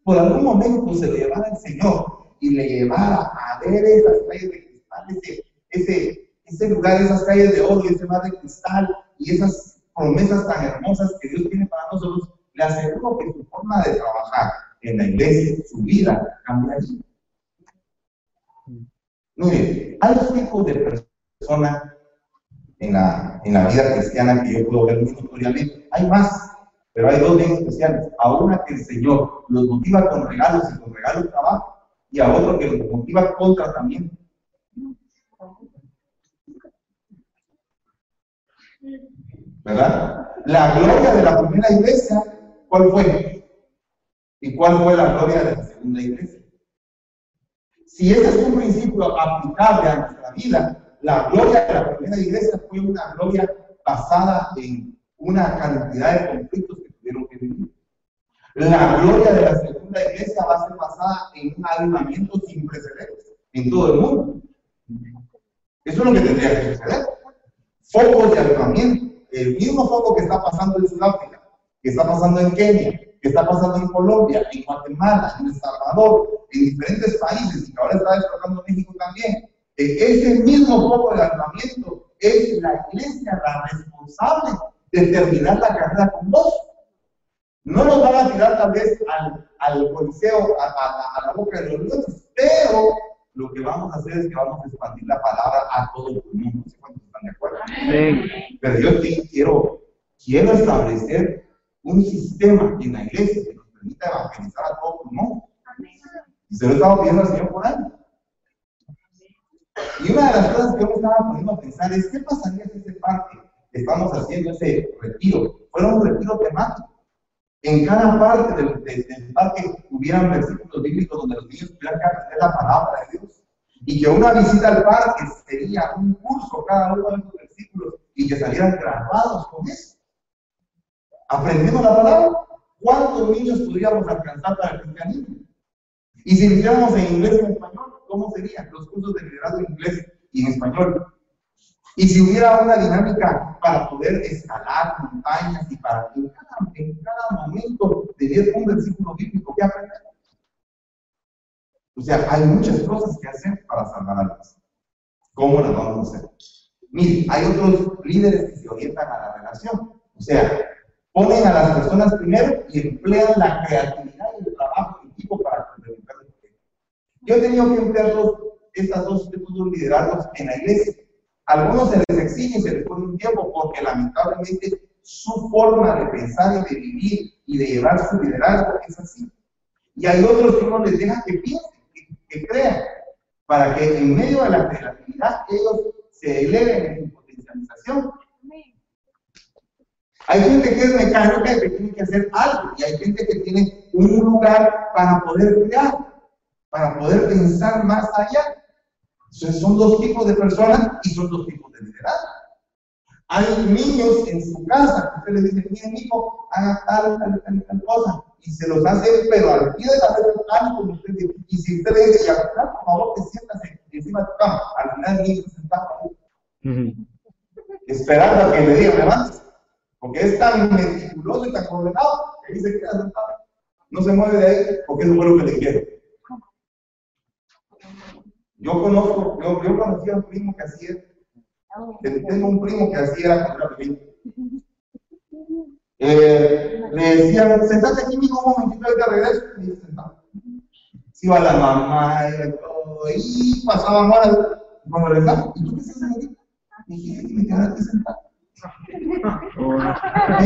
Speaker 1: por algún momento se le llevara al Señor y le llevara a ver esas calles de cristal, ese, ese, ese lugar, esas calles de oro, ese mar de cristal y esas promesas tan hermosas que Dios tiene para nosotros, le aseguro que su forma de trabajar en la iglesia, su vida, cambiaría. Mire, hay dos tipos de personas en la, en la vida cristiana que yo puedo ver muy notoriamente. Hay más, pero hay dos bien especiales. A una que el Señor los motiva con regalos y con regalos trabajo, y a otro que los motiva con tratamiento. ¿Verdad? La gloria de la primera iglesia, ¿cuál fue? ¿Y cuál fue la gloria de la segunda iglesia? Si ese es un principio aplicable a nuestra vida, la gloria de la primera iglesia fue una gloria basada en una cantidad de conflictos que tuvieron que vivir. La gloria de la segunda iglesia va a ser basada en un avivamiento sin precedentes en todo el mundo. Eso es lo que tendría que suceder. Focos de avivamiento. El mismo foco que está pasando en Sudáfrica, que está pasando en Kenia, que está pasando en Colombia, en Guatemala, en El Salvador, en diferentes países, y que ahora está despertando México también ese mismo foco de armamento es la iglesia la responsable de terminar la carrera con vos. No nos van a tirar tal vez al, al coliseo, a, la boca de los leones, pero lo que vamos a hacer es que vamos a expandir la palabra a todo el mundo. No sé cuántos están de acuerdo. Pero yo sí quiero, quiero establecer un sistema en la iglesia que nos permita evangelizar a todo el mundo. Y se lo estamos pidiendo al Señor por años. Y una de las cosas que yo me estaba poniendo a pensar es, ¿qué pasaría si ese parque estamos haciendo ese retiro fuera un retiro temático? En cada parte del, del, parque hubieran versículos bíblicos donde los niños pudieran aprender la palabra de Dios. Y que una visita al parque sería un curso cada uno de esos versículos y que salieran grabados con eso. Aprendiendo la palabra, ¿cuántos niños podríamos alcanzar para el cristianismo? Y si lo hiciéramos en inglés y en español, ¿cómo serían los cursos de liderazgo en inglés y en español? Y si hubiera una dinámica para poder escalar montañas y para que en cada, en cada momento tener un versículo bíblico que aprender. O sea, hay muchas cosas que hacer para salvar almas. ¿Cómo las vamos a hacer? Mire, hay otros líderes que se orientan a la relación. O sea, ponen a las personas primero y emplean la creatividad y el trabajo en equipo para complementar yo he tenido que emplear estos dos, estos dos liderazgos en la iglesia. algunos se les exige y se les pone un tiempo porque lamentablemente su forma de pensar y de vivir y de llevar su liderazgo es así. Y hay otros que uno les deja que piensen, que, crean, para que en medio de la creatividad ellos se eleven en su potencialización. Hay gente que es mecánica y que tiene que hacer algo, y hay gente que tiene un lugar para poder crear, para poder pensar más allá. Entonces son dos tipos de personas y son dos tipos de liderazgo. Hay niños en su casa que usted les dice, miren hijo, haga tal, tal, tal, tal cosa, y se los hace, pero al pie de la letra, como usted dice. Y si usted le dice, ya, por favor, te sientas encima de tu cama, al final el niño se sentaba ahí, esperando a que le diga, levantes, porque es tan meticuloso y tan ordenado que dice que queda sentado. No se mueve de ahí porque es lo bueno que le quiere. Yo conozco, yo, yo conocí a un primo que hacía tengo un primo que era pequeño. Eh, le decían, sentate aquí, mijo, un momentito, de regreso. Y se sentaba. Se iba la mamá y todo, y pasaban horas. Cuando regresaba, ¿y tú qué estás aquí? Dije, me quedaste sentado.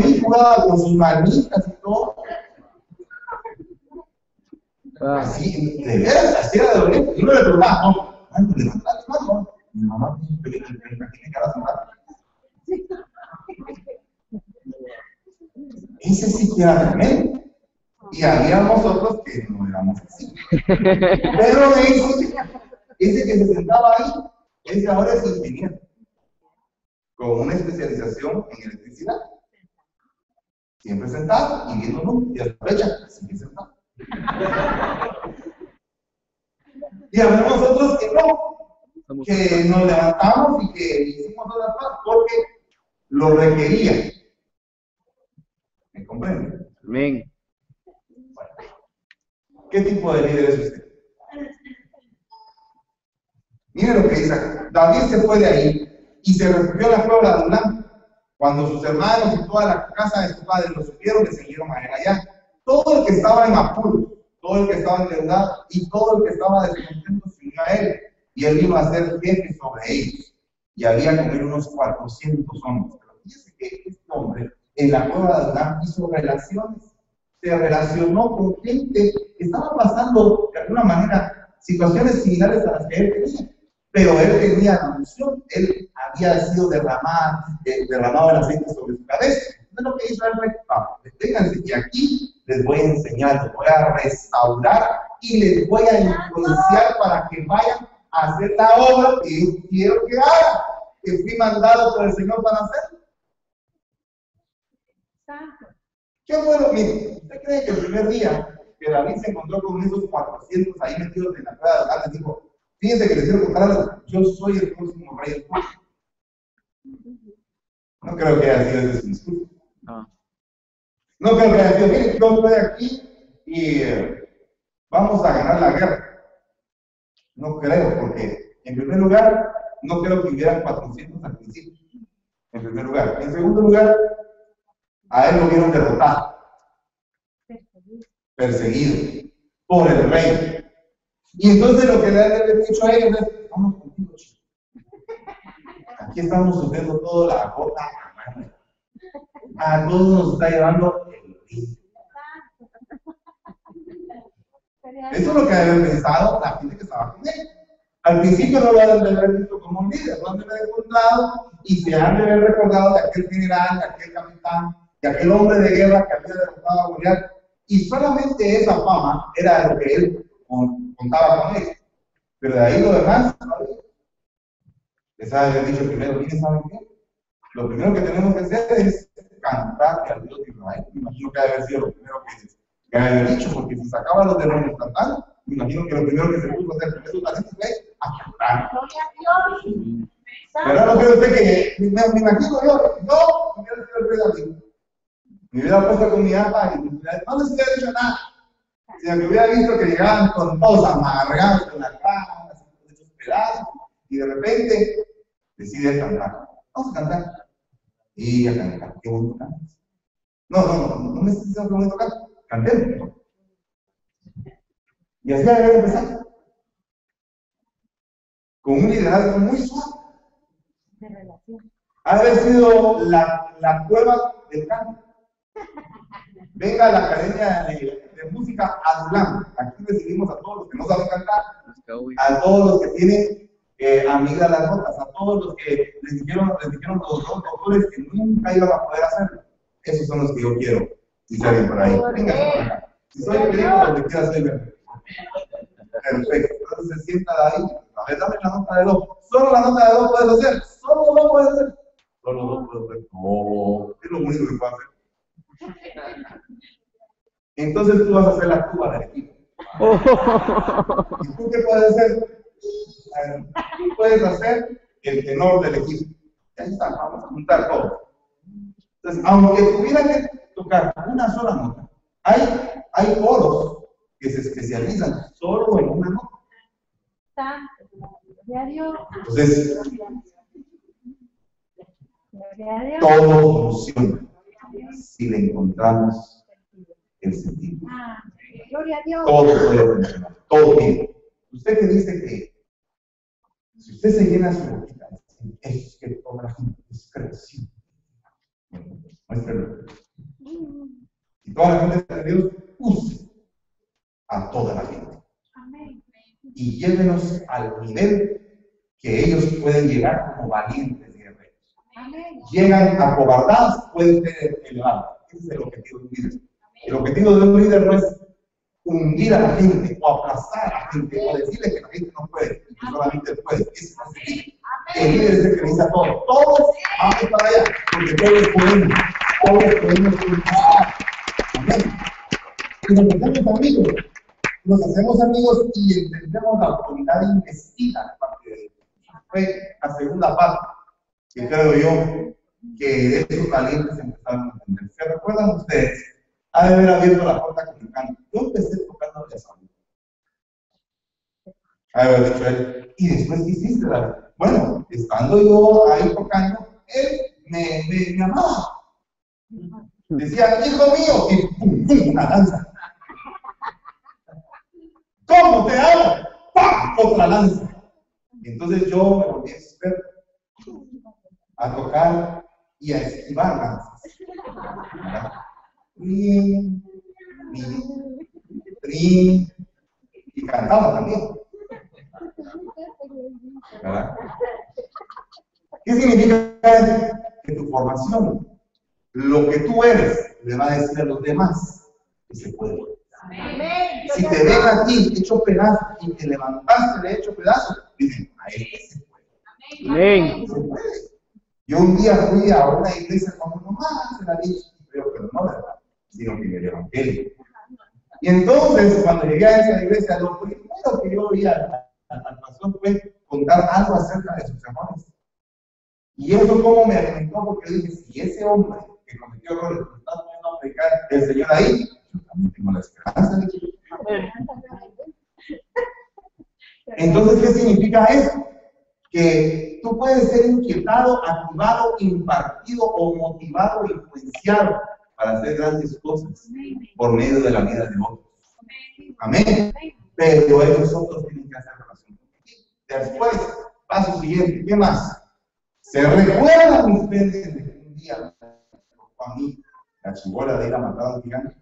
Speaker 1: Y jugaba con sus manitas y todo. Así, de veras, así era de doliente. Y uno le preguntaba, no, ando, levanta las manos. Mi mamá tiene Ese sí que era. Y había otros que no éramos así. Pero ese, ese que se sentaba ahí, ese ahora es ingeniero. Con una especialización en electricidad. Siempre sentado y viendo. Y a la fecha, sigue sentado. Y habrá nosotros que no, que nos levantamos y que hicimos todas las cosas porque lo requería. ¿Me comprende?
Speaker 2: Amén.
Speaker 1: ¿Qué tipo de líder es usted? Mire lo que dice. David se fue de ahí y se refugió en la cueva de Adulán. Cuando sus hermanos y toda la casa de su padre lo supieron, le siguieron a él allá. Todo el que estaba en apuro, todo el que estaba endeudado y todo el que estaba descontento se unió a él y él iba a ser jefe sobre ellos. Y había como unos 400 hombres. Pero fíjese que este hombre en la cueva de Adán hizo relaciones, se relacionó con gente que estaba pasando de alguna manera situaciones similares a las que él tenía. Pero él tenía la unción, él había sido derramado, derramado el aceite sobre su cabeza. Entonces lo que hizo él fue, vamos, deténganse y aquí les voy a enseñar, les voy a restaurar y les voy a influenciar para que vayan hacer la obra que yo quiero que haga, que fui mandado por el Señor para hacer. Qué bueno, mire, ¿usted cree que el primer día que David se encontró con esos 400 ahí metidos en la cueva de dijo, fíjense que les quiero contar algo, yo soy el próximo rey? No creo que haya sido ese discurso. No. creo que sido, miren, yo estoy aquí y eh, vamos a ganar la guerra. No creo, porque en primer lugar, no creo que hubieran 400 al principio. En primer lugar. En segundo lugar, a él lo vieron derrotado, perseguido por el rey. Y entonces lo que le han dicho a ellos es, vamos contigo, chico. Aquí estamos sufriendo toda la gota a todos nos está llevando el rey. Eso es lo que habían pensado la gente que estaba con él. Al principio no lo han de haber visto como un líder, lo han de haber encontrado y se han de haber recordado de aquel general, de aquel capitán, de aquel hombre de guerra que había derrotado a Goliat. Y solamente esa fama era lo que él contaba con él. Pero de ahí lo demás, les había dicho primero, ¿quiénes saben qué? Lo primero que tenemos que hacer es cantar al Dios de Israel. Me imagino que debe haber sido lo primero que que había dicho, porque si sacaba los demonios cantando, me imagino que lo primero que se puso a hacer con esos talentos fue a cantar. Pero no creo usted que, me, me imagino yo, yo hubiera sido el rey David. Me hubiera puesto con mi alma y no les hubiera dicho nada. Sino que hubiera visto que llegaban con todos amargados con las hechos pedazos, y de repente decide cantar. Vamos a cantar. Y a cantar. Qué bonito cantas. No, no, no, no me estás diciendo qué bonito cantas. Cantemos. Y así debe empezar. Con un liderazgo muy suave. Ha de haber sido la, la cueva del canto. Venga a la Academia de, de Música Adulán. Aquí recibimos a todos los que no saben cantar, a todos los que tienen eh, amigas las notas, a todos los que les dijeron, les dijeron los dos doctores que nunca iban a poder hacerlo. Esos son los que yo quiero. Si salen por ahí. Venga. Si soy médico, lo que quiera ser Perfecto. Entonces se sienta ahí. A ver, dame la nota de do. Solo la nota de do puedes hacer. Solo do puedes hacer. Solo do puedes hacer. No. Es lo único que puedo hacer. Entonces tú vas a hacer la tuba del equipo. ¿Y tú qué puedes hacer? Tú puedes hacer el tenor del equipo. Ya está, vamos a juntar todo. Entonces, aunque tuviera que tocar una sola nota, hay, hay coros que se especializan solo en una nota. Entonces, todo funciona si le encontramos el sentido. Todo puede funcionar, todo bien. Usted que dice que si usted se llena su boquita, es que toda la gente es creciente. Muéstrelo. Y toda la gente de Dios use a toda la gente. Y llévenos al nivel que ellos pueden llegar como valientes guerreros. Llegan acobardados, pueden ser elevados. Ese es el objetivo de un líder. El objetivo de un líder no es hundir a la gente o aplastar a la gente o decirle que la gente no puede que solamente puede. Eso no el El líder es el que dice todo. Todos vamos para allá, porque todos podemos. Todos podemos. Amén. Y nos hacemos amigos. Nos hacemos amigos y entendemos la autoridad investida de parte de Dios. Fue la segunda parte que creo yo que de esos valientes empezaron a entender. ¿Se recuerdan ustedes? Ha de haber abierto la puerta con el canto. Yo empecé tocando de él, ¿y después qué hiciste? Bueno, estando yo ahí tocando, él me, me, me amaba. Decía, hijo mío, y pum, pum, una danza. ¿Cómo te amo? ¡Pam! Otra lanza. Y entonces yo me volví a tocar y a esquivar lanzas. Rin, y cantaba también. ¿Verdad? ¿Qué significa Que tu formación, lo que tú eres, le va a decir a los demás que se puede. Si te ven a ti hecho pedazo y te levantaste de hecho pedazo, dicen, a él se puede. Amén. Yo un día fui a una iglesia con mi mamá, se la ¿verdad? Y entonces, cuando llegué a esa iglesia, lo primero que yo oí al, pastor fue contar algo acerca de sus amores. Y eso como me alimentó, porque dije, si ese hombre que cometió errores está poniendo a predicar el Señor ahí, yo también tengo la esperanza de que... Entonces, ¿qué significa eso? Que tú puedes ser inquietado, activado, impartido o motivado, influenciado para hacer grandes cosas por medio de la vida de otros. Amén. Pero ellos otros tienen que hacer relación Después, paso siguiente, ¿qué más? ¿Se recuerdan ustedes de un día a la chibola de ir a matar a un gigante?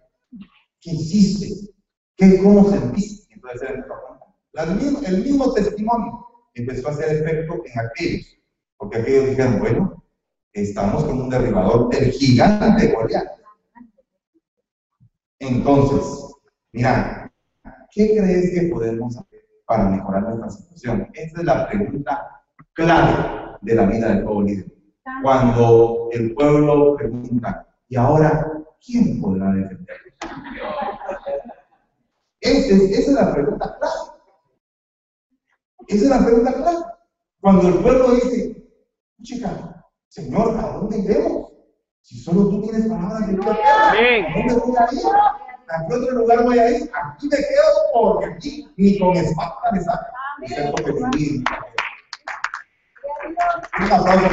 Speaker 1: ¿Qué hiciste? ¿Qué, ¿Cómo sentiste? Entonces el mismo, testimonio empezó a hacer efecto en aquellos, porque aquellos dijeron, bueno, estamos con un derribador del gigante Goliat. Entonces, mira, ¿qué crees que podemos hacer para mejorar nuestra situación? Esta es la pregunta clave de la vida del pueblo líder. Cuando el pueblo pregunta, ¿y ahora quién podrá defendernos? esa es la pregunta clave. Esa es la pregunta clave. Cuando el pueblo dice, chica, Señor, ¿a dónde iremos? Si solo tú tienes palabras de vida ¿a dónde voy a ir? ¿A qué otro lugar voy a ir? Aquí me quedo porque aquí ni con espada me saca. Excepto que sí. Un aplauso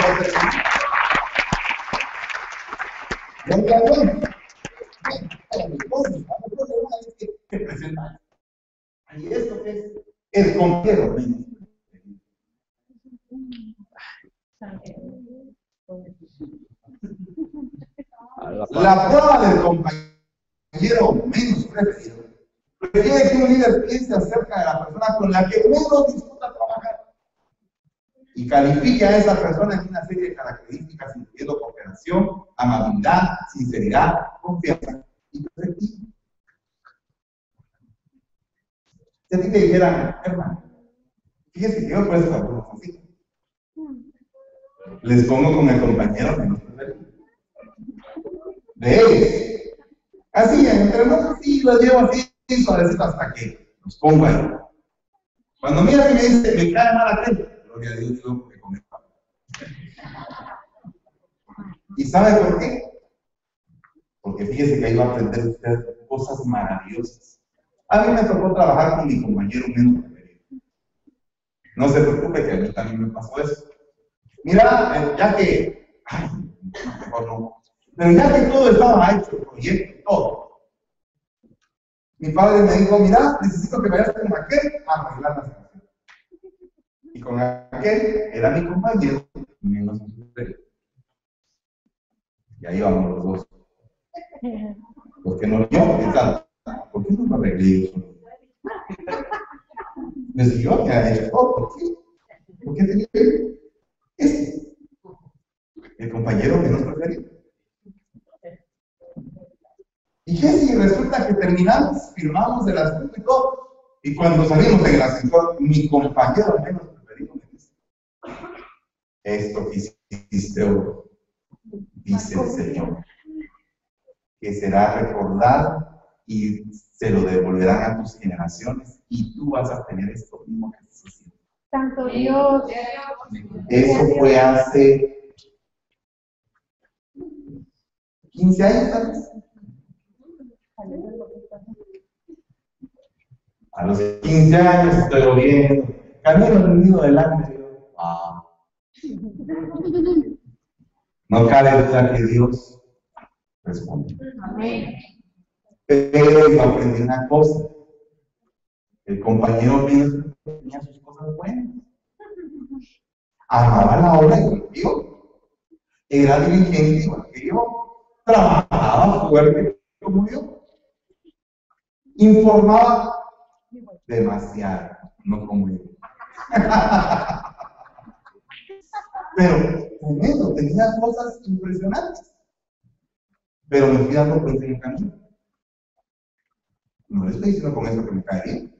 Speaker 1: bueno. que presenta. Y esto que es el conquero. La prueba del compañero menos preferido requiere que un líder piense acerca de la persona con la que menos disfruta trabajar y califique a esa persona en una serie de características incluyendo cooperación, amabilidad, sinceridad, confianza y perspectiva. Si a ti te dijeran, hermano, fíjese que yo por eso algunos así. Les pongo con el compañero menos preferido. De ellos. Así, entre nosotros sí los llevo así suavecito hasta que los pongo ahí. Cuando mira que me dice, me cae mal aquel, gloria a Dios, digo, porque come ¿Y sabe por qué? Porque fíjese que ahí va a aprender usted cosas maravillosas. A mí me tocó trabajar con mi compañero menos preferido. No se preocupe que a mí también me pasó eso. Mira, eh, ya que, ay, mejor no, pero ya que todo estaba hecho, el proyecto, todo, mi padre me dijo, mira, necesito que vayas con aquel a arreglar la situación. Y con aquel era mi compañero, menos Y ahí vamos los dos. Porque no yo, pensando, ¿por qué no me arreglé? Me yo que ha hecho ¿por qué? ¿Por qué tenía que este? El compañero que nos preferido. Y si resulta que terminamos, firmamos el asunto y todo. Y cuando salimos en el ascensor, mi compañero menos preferido me dice, esto que hiciste hoy, dice el Señor, que será recordado y se lo devolverán a tus generaciones y tú vas a tener esto mismo que se haciendo.
Speaker 2: Santo Dios.
Speaker 1: Eso fue hace 15 años tal vez. A los 15 años estoy viendo, camino el nido delante. Ah. No cabe duda que Dios responde. Pero yo aprendí una cosa. El compañero mío tenía sus cosas buenas. Amaba la obra yo. Era diligente igual que yo. Trabajaba fuerte como yo informaba demasiado, no como yo. Pero tremendo, tenía cosas impresionantes. Pero me fui dando cuenta en el camino. No le estoy diciendo con eso que me cae bien.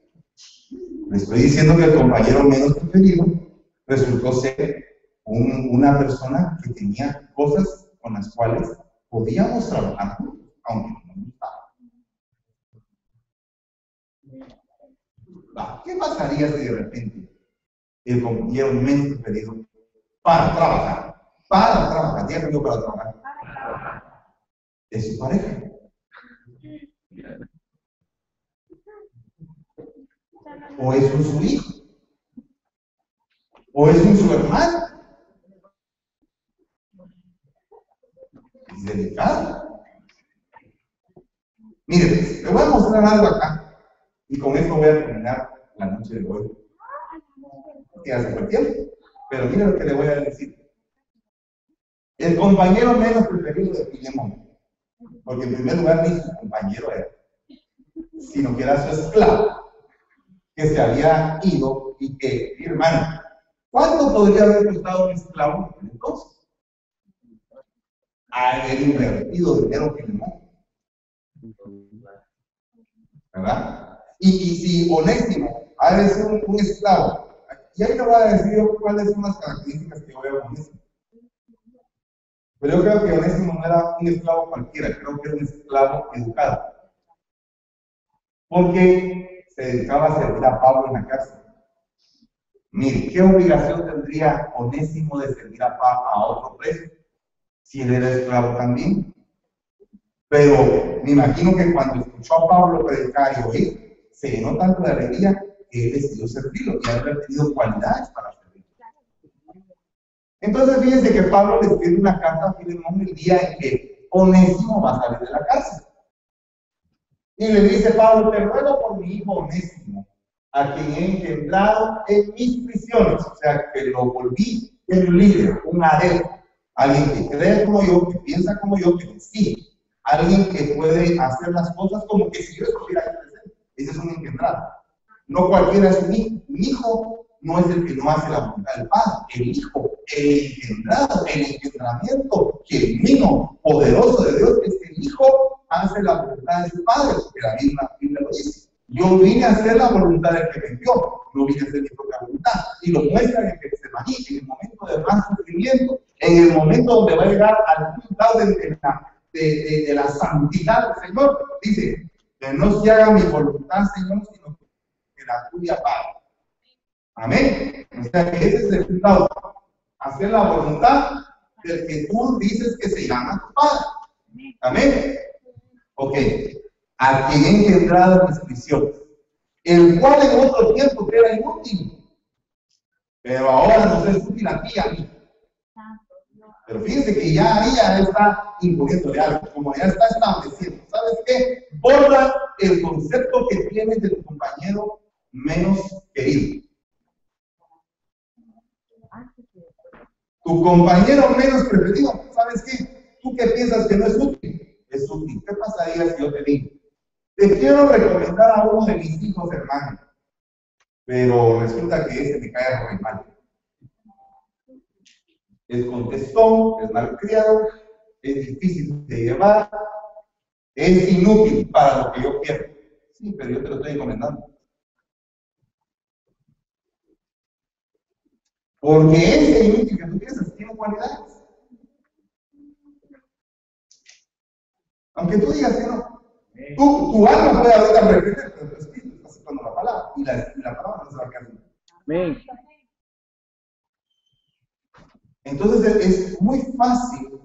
Speaker 1: Le estoy diciendo que el compañero menos preferido resultó ser una persona que tenía cosas con las cuales podíamos trabajar aunque no nos gustaba. ¿Qué pasaría si de repente el compañero menos pedido para trabajar, para trabajar, ¿qué cambió para trabajar? Es su pareja. O es un su hijo. O es un su hermano. Es delicado. Mire, pues, le voy a mostrar algo acá. Y con esto voy a terminar la noche de hoy. Que hace fue tiempo. Pero mire lo que le voy a decir. El compañero menos preferido de Filemón. Porque en primer lugar ni su compañero era, sino que era su esclavo, que se había ido y que, mi hermano, ¿cuánto podría haber costado un esclavo entonces? Haber invertido dinero Filemón. ¿Verdad? Y, si Onésimo ha de ser un, esclavo, y ahí te voy a decir yo cuáles son las características que voy a Onésimo. Pero yo creo que Onésimo no era un esclavo cualquiera, creo que era un esclavo educado. Porque se dedicaba a servir a Pablo en la cárcel. Mire, ¿qué obligación tendría Onésimo de servir a, Pablo, a otro preso? Si él era esclavo también. Pero me imagino que cuando escuchó a Pablo predicar y oír, se llenó tanto de alegría que él decidió servirlo y haber tenido cualidades para servirlo. Entonces fíjense que Pablo le escribe una carta a Filemón el día en que Onésimo va a salir de la cárcel. Y le dice Pablo, te ruego por mi hijo Onésimo, a quien he engendrado en mis prisiones, o sea, que lo volví un líder, un adepto, alguien que cree como yo, que piensa como yo, que me. Alguien que puede hacer las cosas como que si yo estuviera presente. Ese es un engendrado. No cualquiera es un hijo. No es el que no hace la voluntad del Padre. El hijo, el engendrado, el engendramiento genuino, poderoso de Dios es el hijo hace la voluntad de su Padre, porque la misma Biblia lo dice. Yo vine a hacer la voluntad del que me envió, no vine a hacer mi propia voluntad. Y lo muestra en Getsemaní, en el momento de más sufrimiento, en el momento donde va a llegar al punto de, de, de, la santidad del Señor. Dice, que no se haga mi voluntad, Señor, sino que la tuya, Padre. Amén. O sea, que ese es el resultado. Hacer la voluntad del que tú dices que se llama tu Padre. Amén. Ok a quien he engendrado mis prisiones, el cual en otro tiempo era inútil, pero ahora nos es útil a ti a mí. Pero fíjense que ya ahí ya está imponiéndole algo, como ya está estableciendo. ¿Sabes qué? Borra el concepto que tienes de tu compañero menos querido. Tu compañero menos preferido, ¿sabes qué? Tú que piensas que no es útil, es útil. ¿Qué pasaría si yo te digo? Te quiero recomendar a uno de mis hijos, hermano, pero resulta que ese me cae muy mal. Es contestón, es malcriado, es difícil de llevar, es inútil para lo que yo quiero. Sí, pero yo te lo estoy recomendando. Porque ese inútil que tú piensas tiene cualidades. Aunque tú digas que no, tu, tu alma puede ahorita repetir, pero tu espíritu está aceptando la palabra. Y la, y la palabra no se va a quedar. Entonces es muy fácil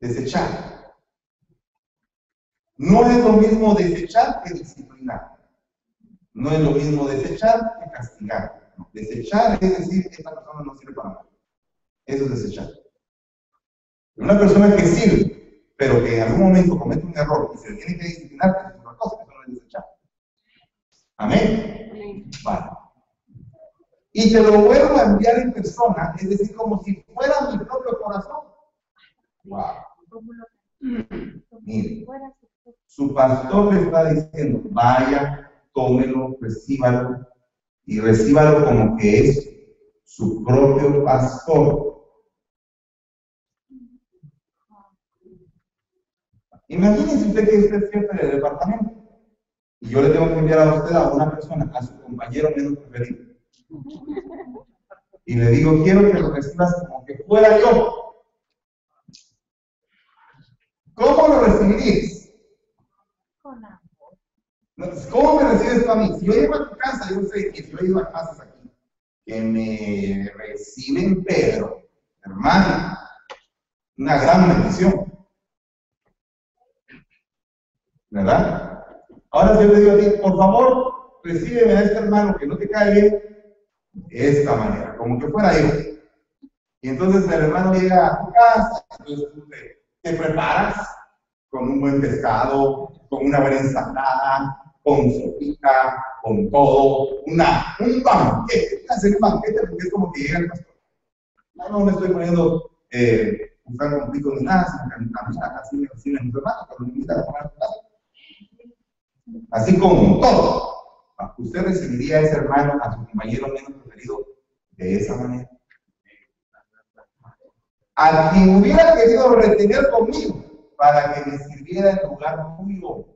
Speaker 1: desechar. No es lo mismo desechar que disciplinar. No es lo mismo desechar que castigar. Desechar es decir, esta persona no sirve para nada. Eso es desechar. Una persona que sirve pero que en algún momento comete un error y se tiene que disciplinar, es una cosa, eso no es desechar. Amén. Vale. Y te lo vuelvo a enviar en persona, es decir, como si fuera mi propio corazón. Wow. Mire, su pastor le está diciendo, vaya, tómelo, recíbalo, y recíbalo como que es su propio pastor. Imagínense usted que usted es jefe de departamento y yo le tengo que enviar a usted a una persona, a su compañero menos preferido. Y le digo, quiero que lo recibas como que fuera yo. ¿Cómo lo recibirías? ¿Cómo me recibes tú a mí? Si yo llego a tu casa, yo sé que si yo he ido a casas aquí, que me reciben Pedro, hermano, una gran bendición. ¿verdad? Ahora yo le digo a ti, por favor, recíbeme a este hermano que no te cae bien esta manera, como que fuera yo. Y entonces el hermano llega a tu casa, entonces tú te, preparas con un buen pescado, con una buena ensalada, con sopita, con todo, una, un banquete, hacer un banquete porque es como que llega el pastor. No, no me estoy poniendo eh, un pan con pico ni nada, sino que así me reciben mis hermanos, cuando me invitan a comer a. Así como todo. Usted recibiría a ese hermano, a su compañero menos preferido, de esa manera. A quien hubiera querido retener conmigo para que me sirviera en lugar tuyo.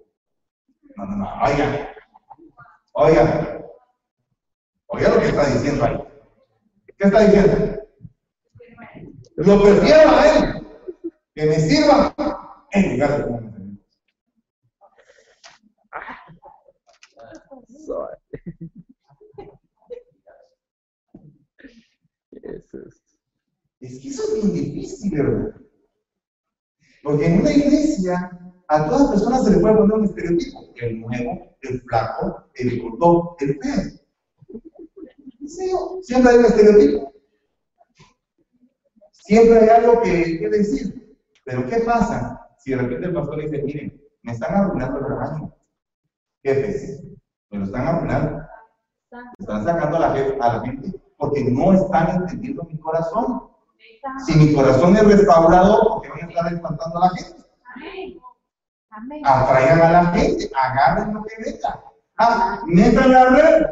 Speaker 1: No, no, no, oiga. Oiga. Oiga lo que está diciendo ahí. ¿Qué está diciendo? Lo prefiero a él, que me sirva en lugar de es. que eso es bien difícil, ¿verdad? Porque en una iglesia a todas las personas se le puede poner un estereotipo. El nuevo, el flaco, el gordo, el feo. siempre hay un estereotipo. Siempre hay algo que, que decir. Pero ¿qué pasa si de repente el pastor dice, miren, me están arruinando el rebaño? Jefes, me lo están arruinando. Están sacando a la, gente, porque no están entendiendo mi corazón. Si mi corazón es restaurado, ¿por qué van a estar espantando a la gente? Atraigan a la gente, agarren lo que venga. Ah, metan la red,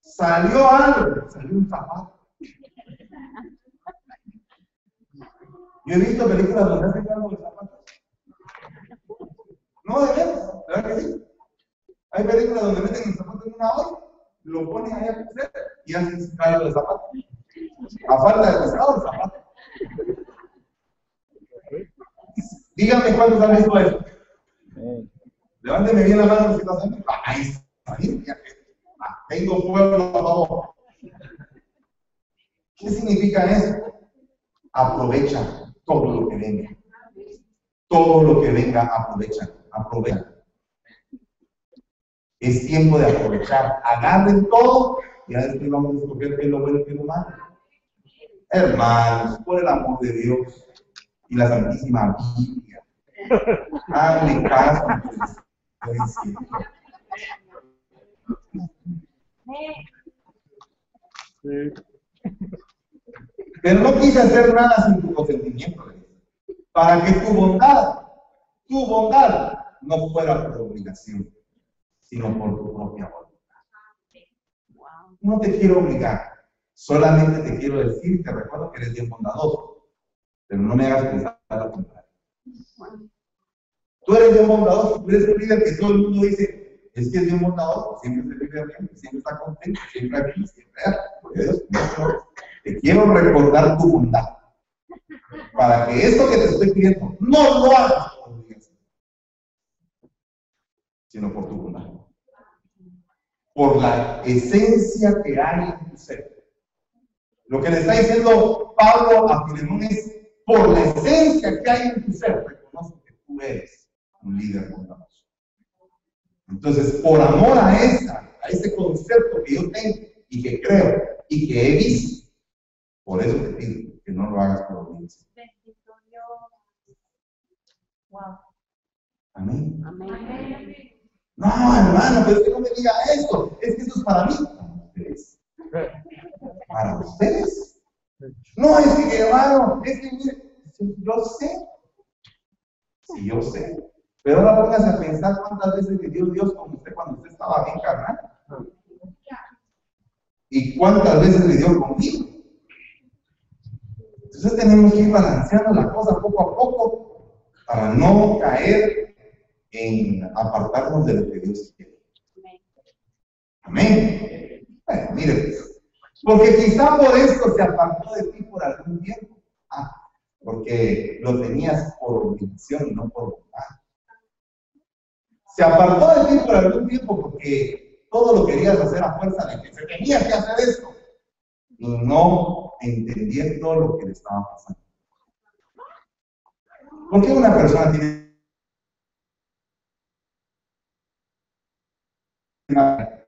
Speaker 1: Salió algo, salió un zapato. Yo he visto películas donde hacen algo de zapatos. No, de veras, ¿verdad que sí? Hay películas donde meten el zapato en una olla, lo ponen ahí a crecer y hacen caldo de zapato. A falta de pescado, el zapato. Díganme cuántos han visto eso. Levánteme bien la mano si estás ahí. Ahí está tengo pueblo a favor. ¿Qué significa eso? Aprovecha todo lo que venga. Todo lo que venga, aprovecha. Aprovecha. Es tiempo de aprovechar. Agarren todo y ahora después vamos a escoger qué es lo bueno y qué es lo malo. Hermanos, por el amor de Dios y la Santísima Biblia, háganle caso pero no quise hacer nada sin tu consentimiento, para que tu bondad, tu bondad, no fuera por obligación, sino por tu propia voluntad. No te quiero obligar, solamente te quiero decir, te recuerdo que eres bien bondadoso, pero no me hagas pensar lo contrario. Tú eres bien bondadoso, tú eres el líder que todo el mundo dice, es que es bien bondadoso, siempre se vive bien, siempre está contento, siempre aquí, siempre Dios, te quiero recordar tu bondad. Para que esto que te estoy pidiendo no lo hagas por obligación, sino por tu bondad. Por la esencia que hay en tu ser. Lo que le está diciendo Pablo a Filemón es, por la esencia que hay en tu ser, reconoce que tú eres un líder bondadoso. Entonces, por amor a esa, a ese concepto que yo tengo y que creo y que he visto, por eso te pido que no lo hagas por obligación. Wow. Amén. Amén. No, hermano, pero que no me diga esto. Es que esto es para mí. Para ustedes. Para ustedes. No, es que hermano, es que yo sé. Sí, yo sé. Pero ahora póngase a pensar cuántas veces le dio Dios con usted cuando usted estaba bien carnal. Y cuántas veces le dio conmigo. Entonces tenemos que ir balanceando la cosa poco a poco para no caer en apartarnos de lo que Dios quiere. Amén. Bueno, mire, porque quizá por esto se apartó de ti por algún tiempo. Ah, porque lo tenías por obligación y no por voluntad se apartó de ti por algún tiempo porque todo lo querías hacer a fuerza de que se tenía que hacer esto y no entendiendo lo que le estaba pasando. ¿Por qué una persona tiene Obrigado.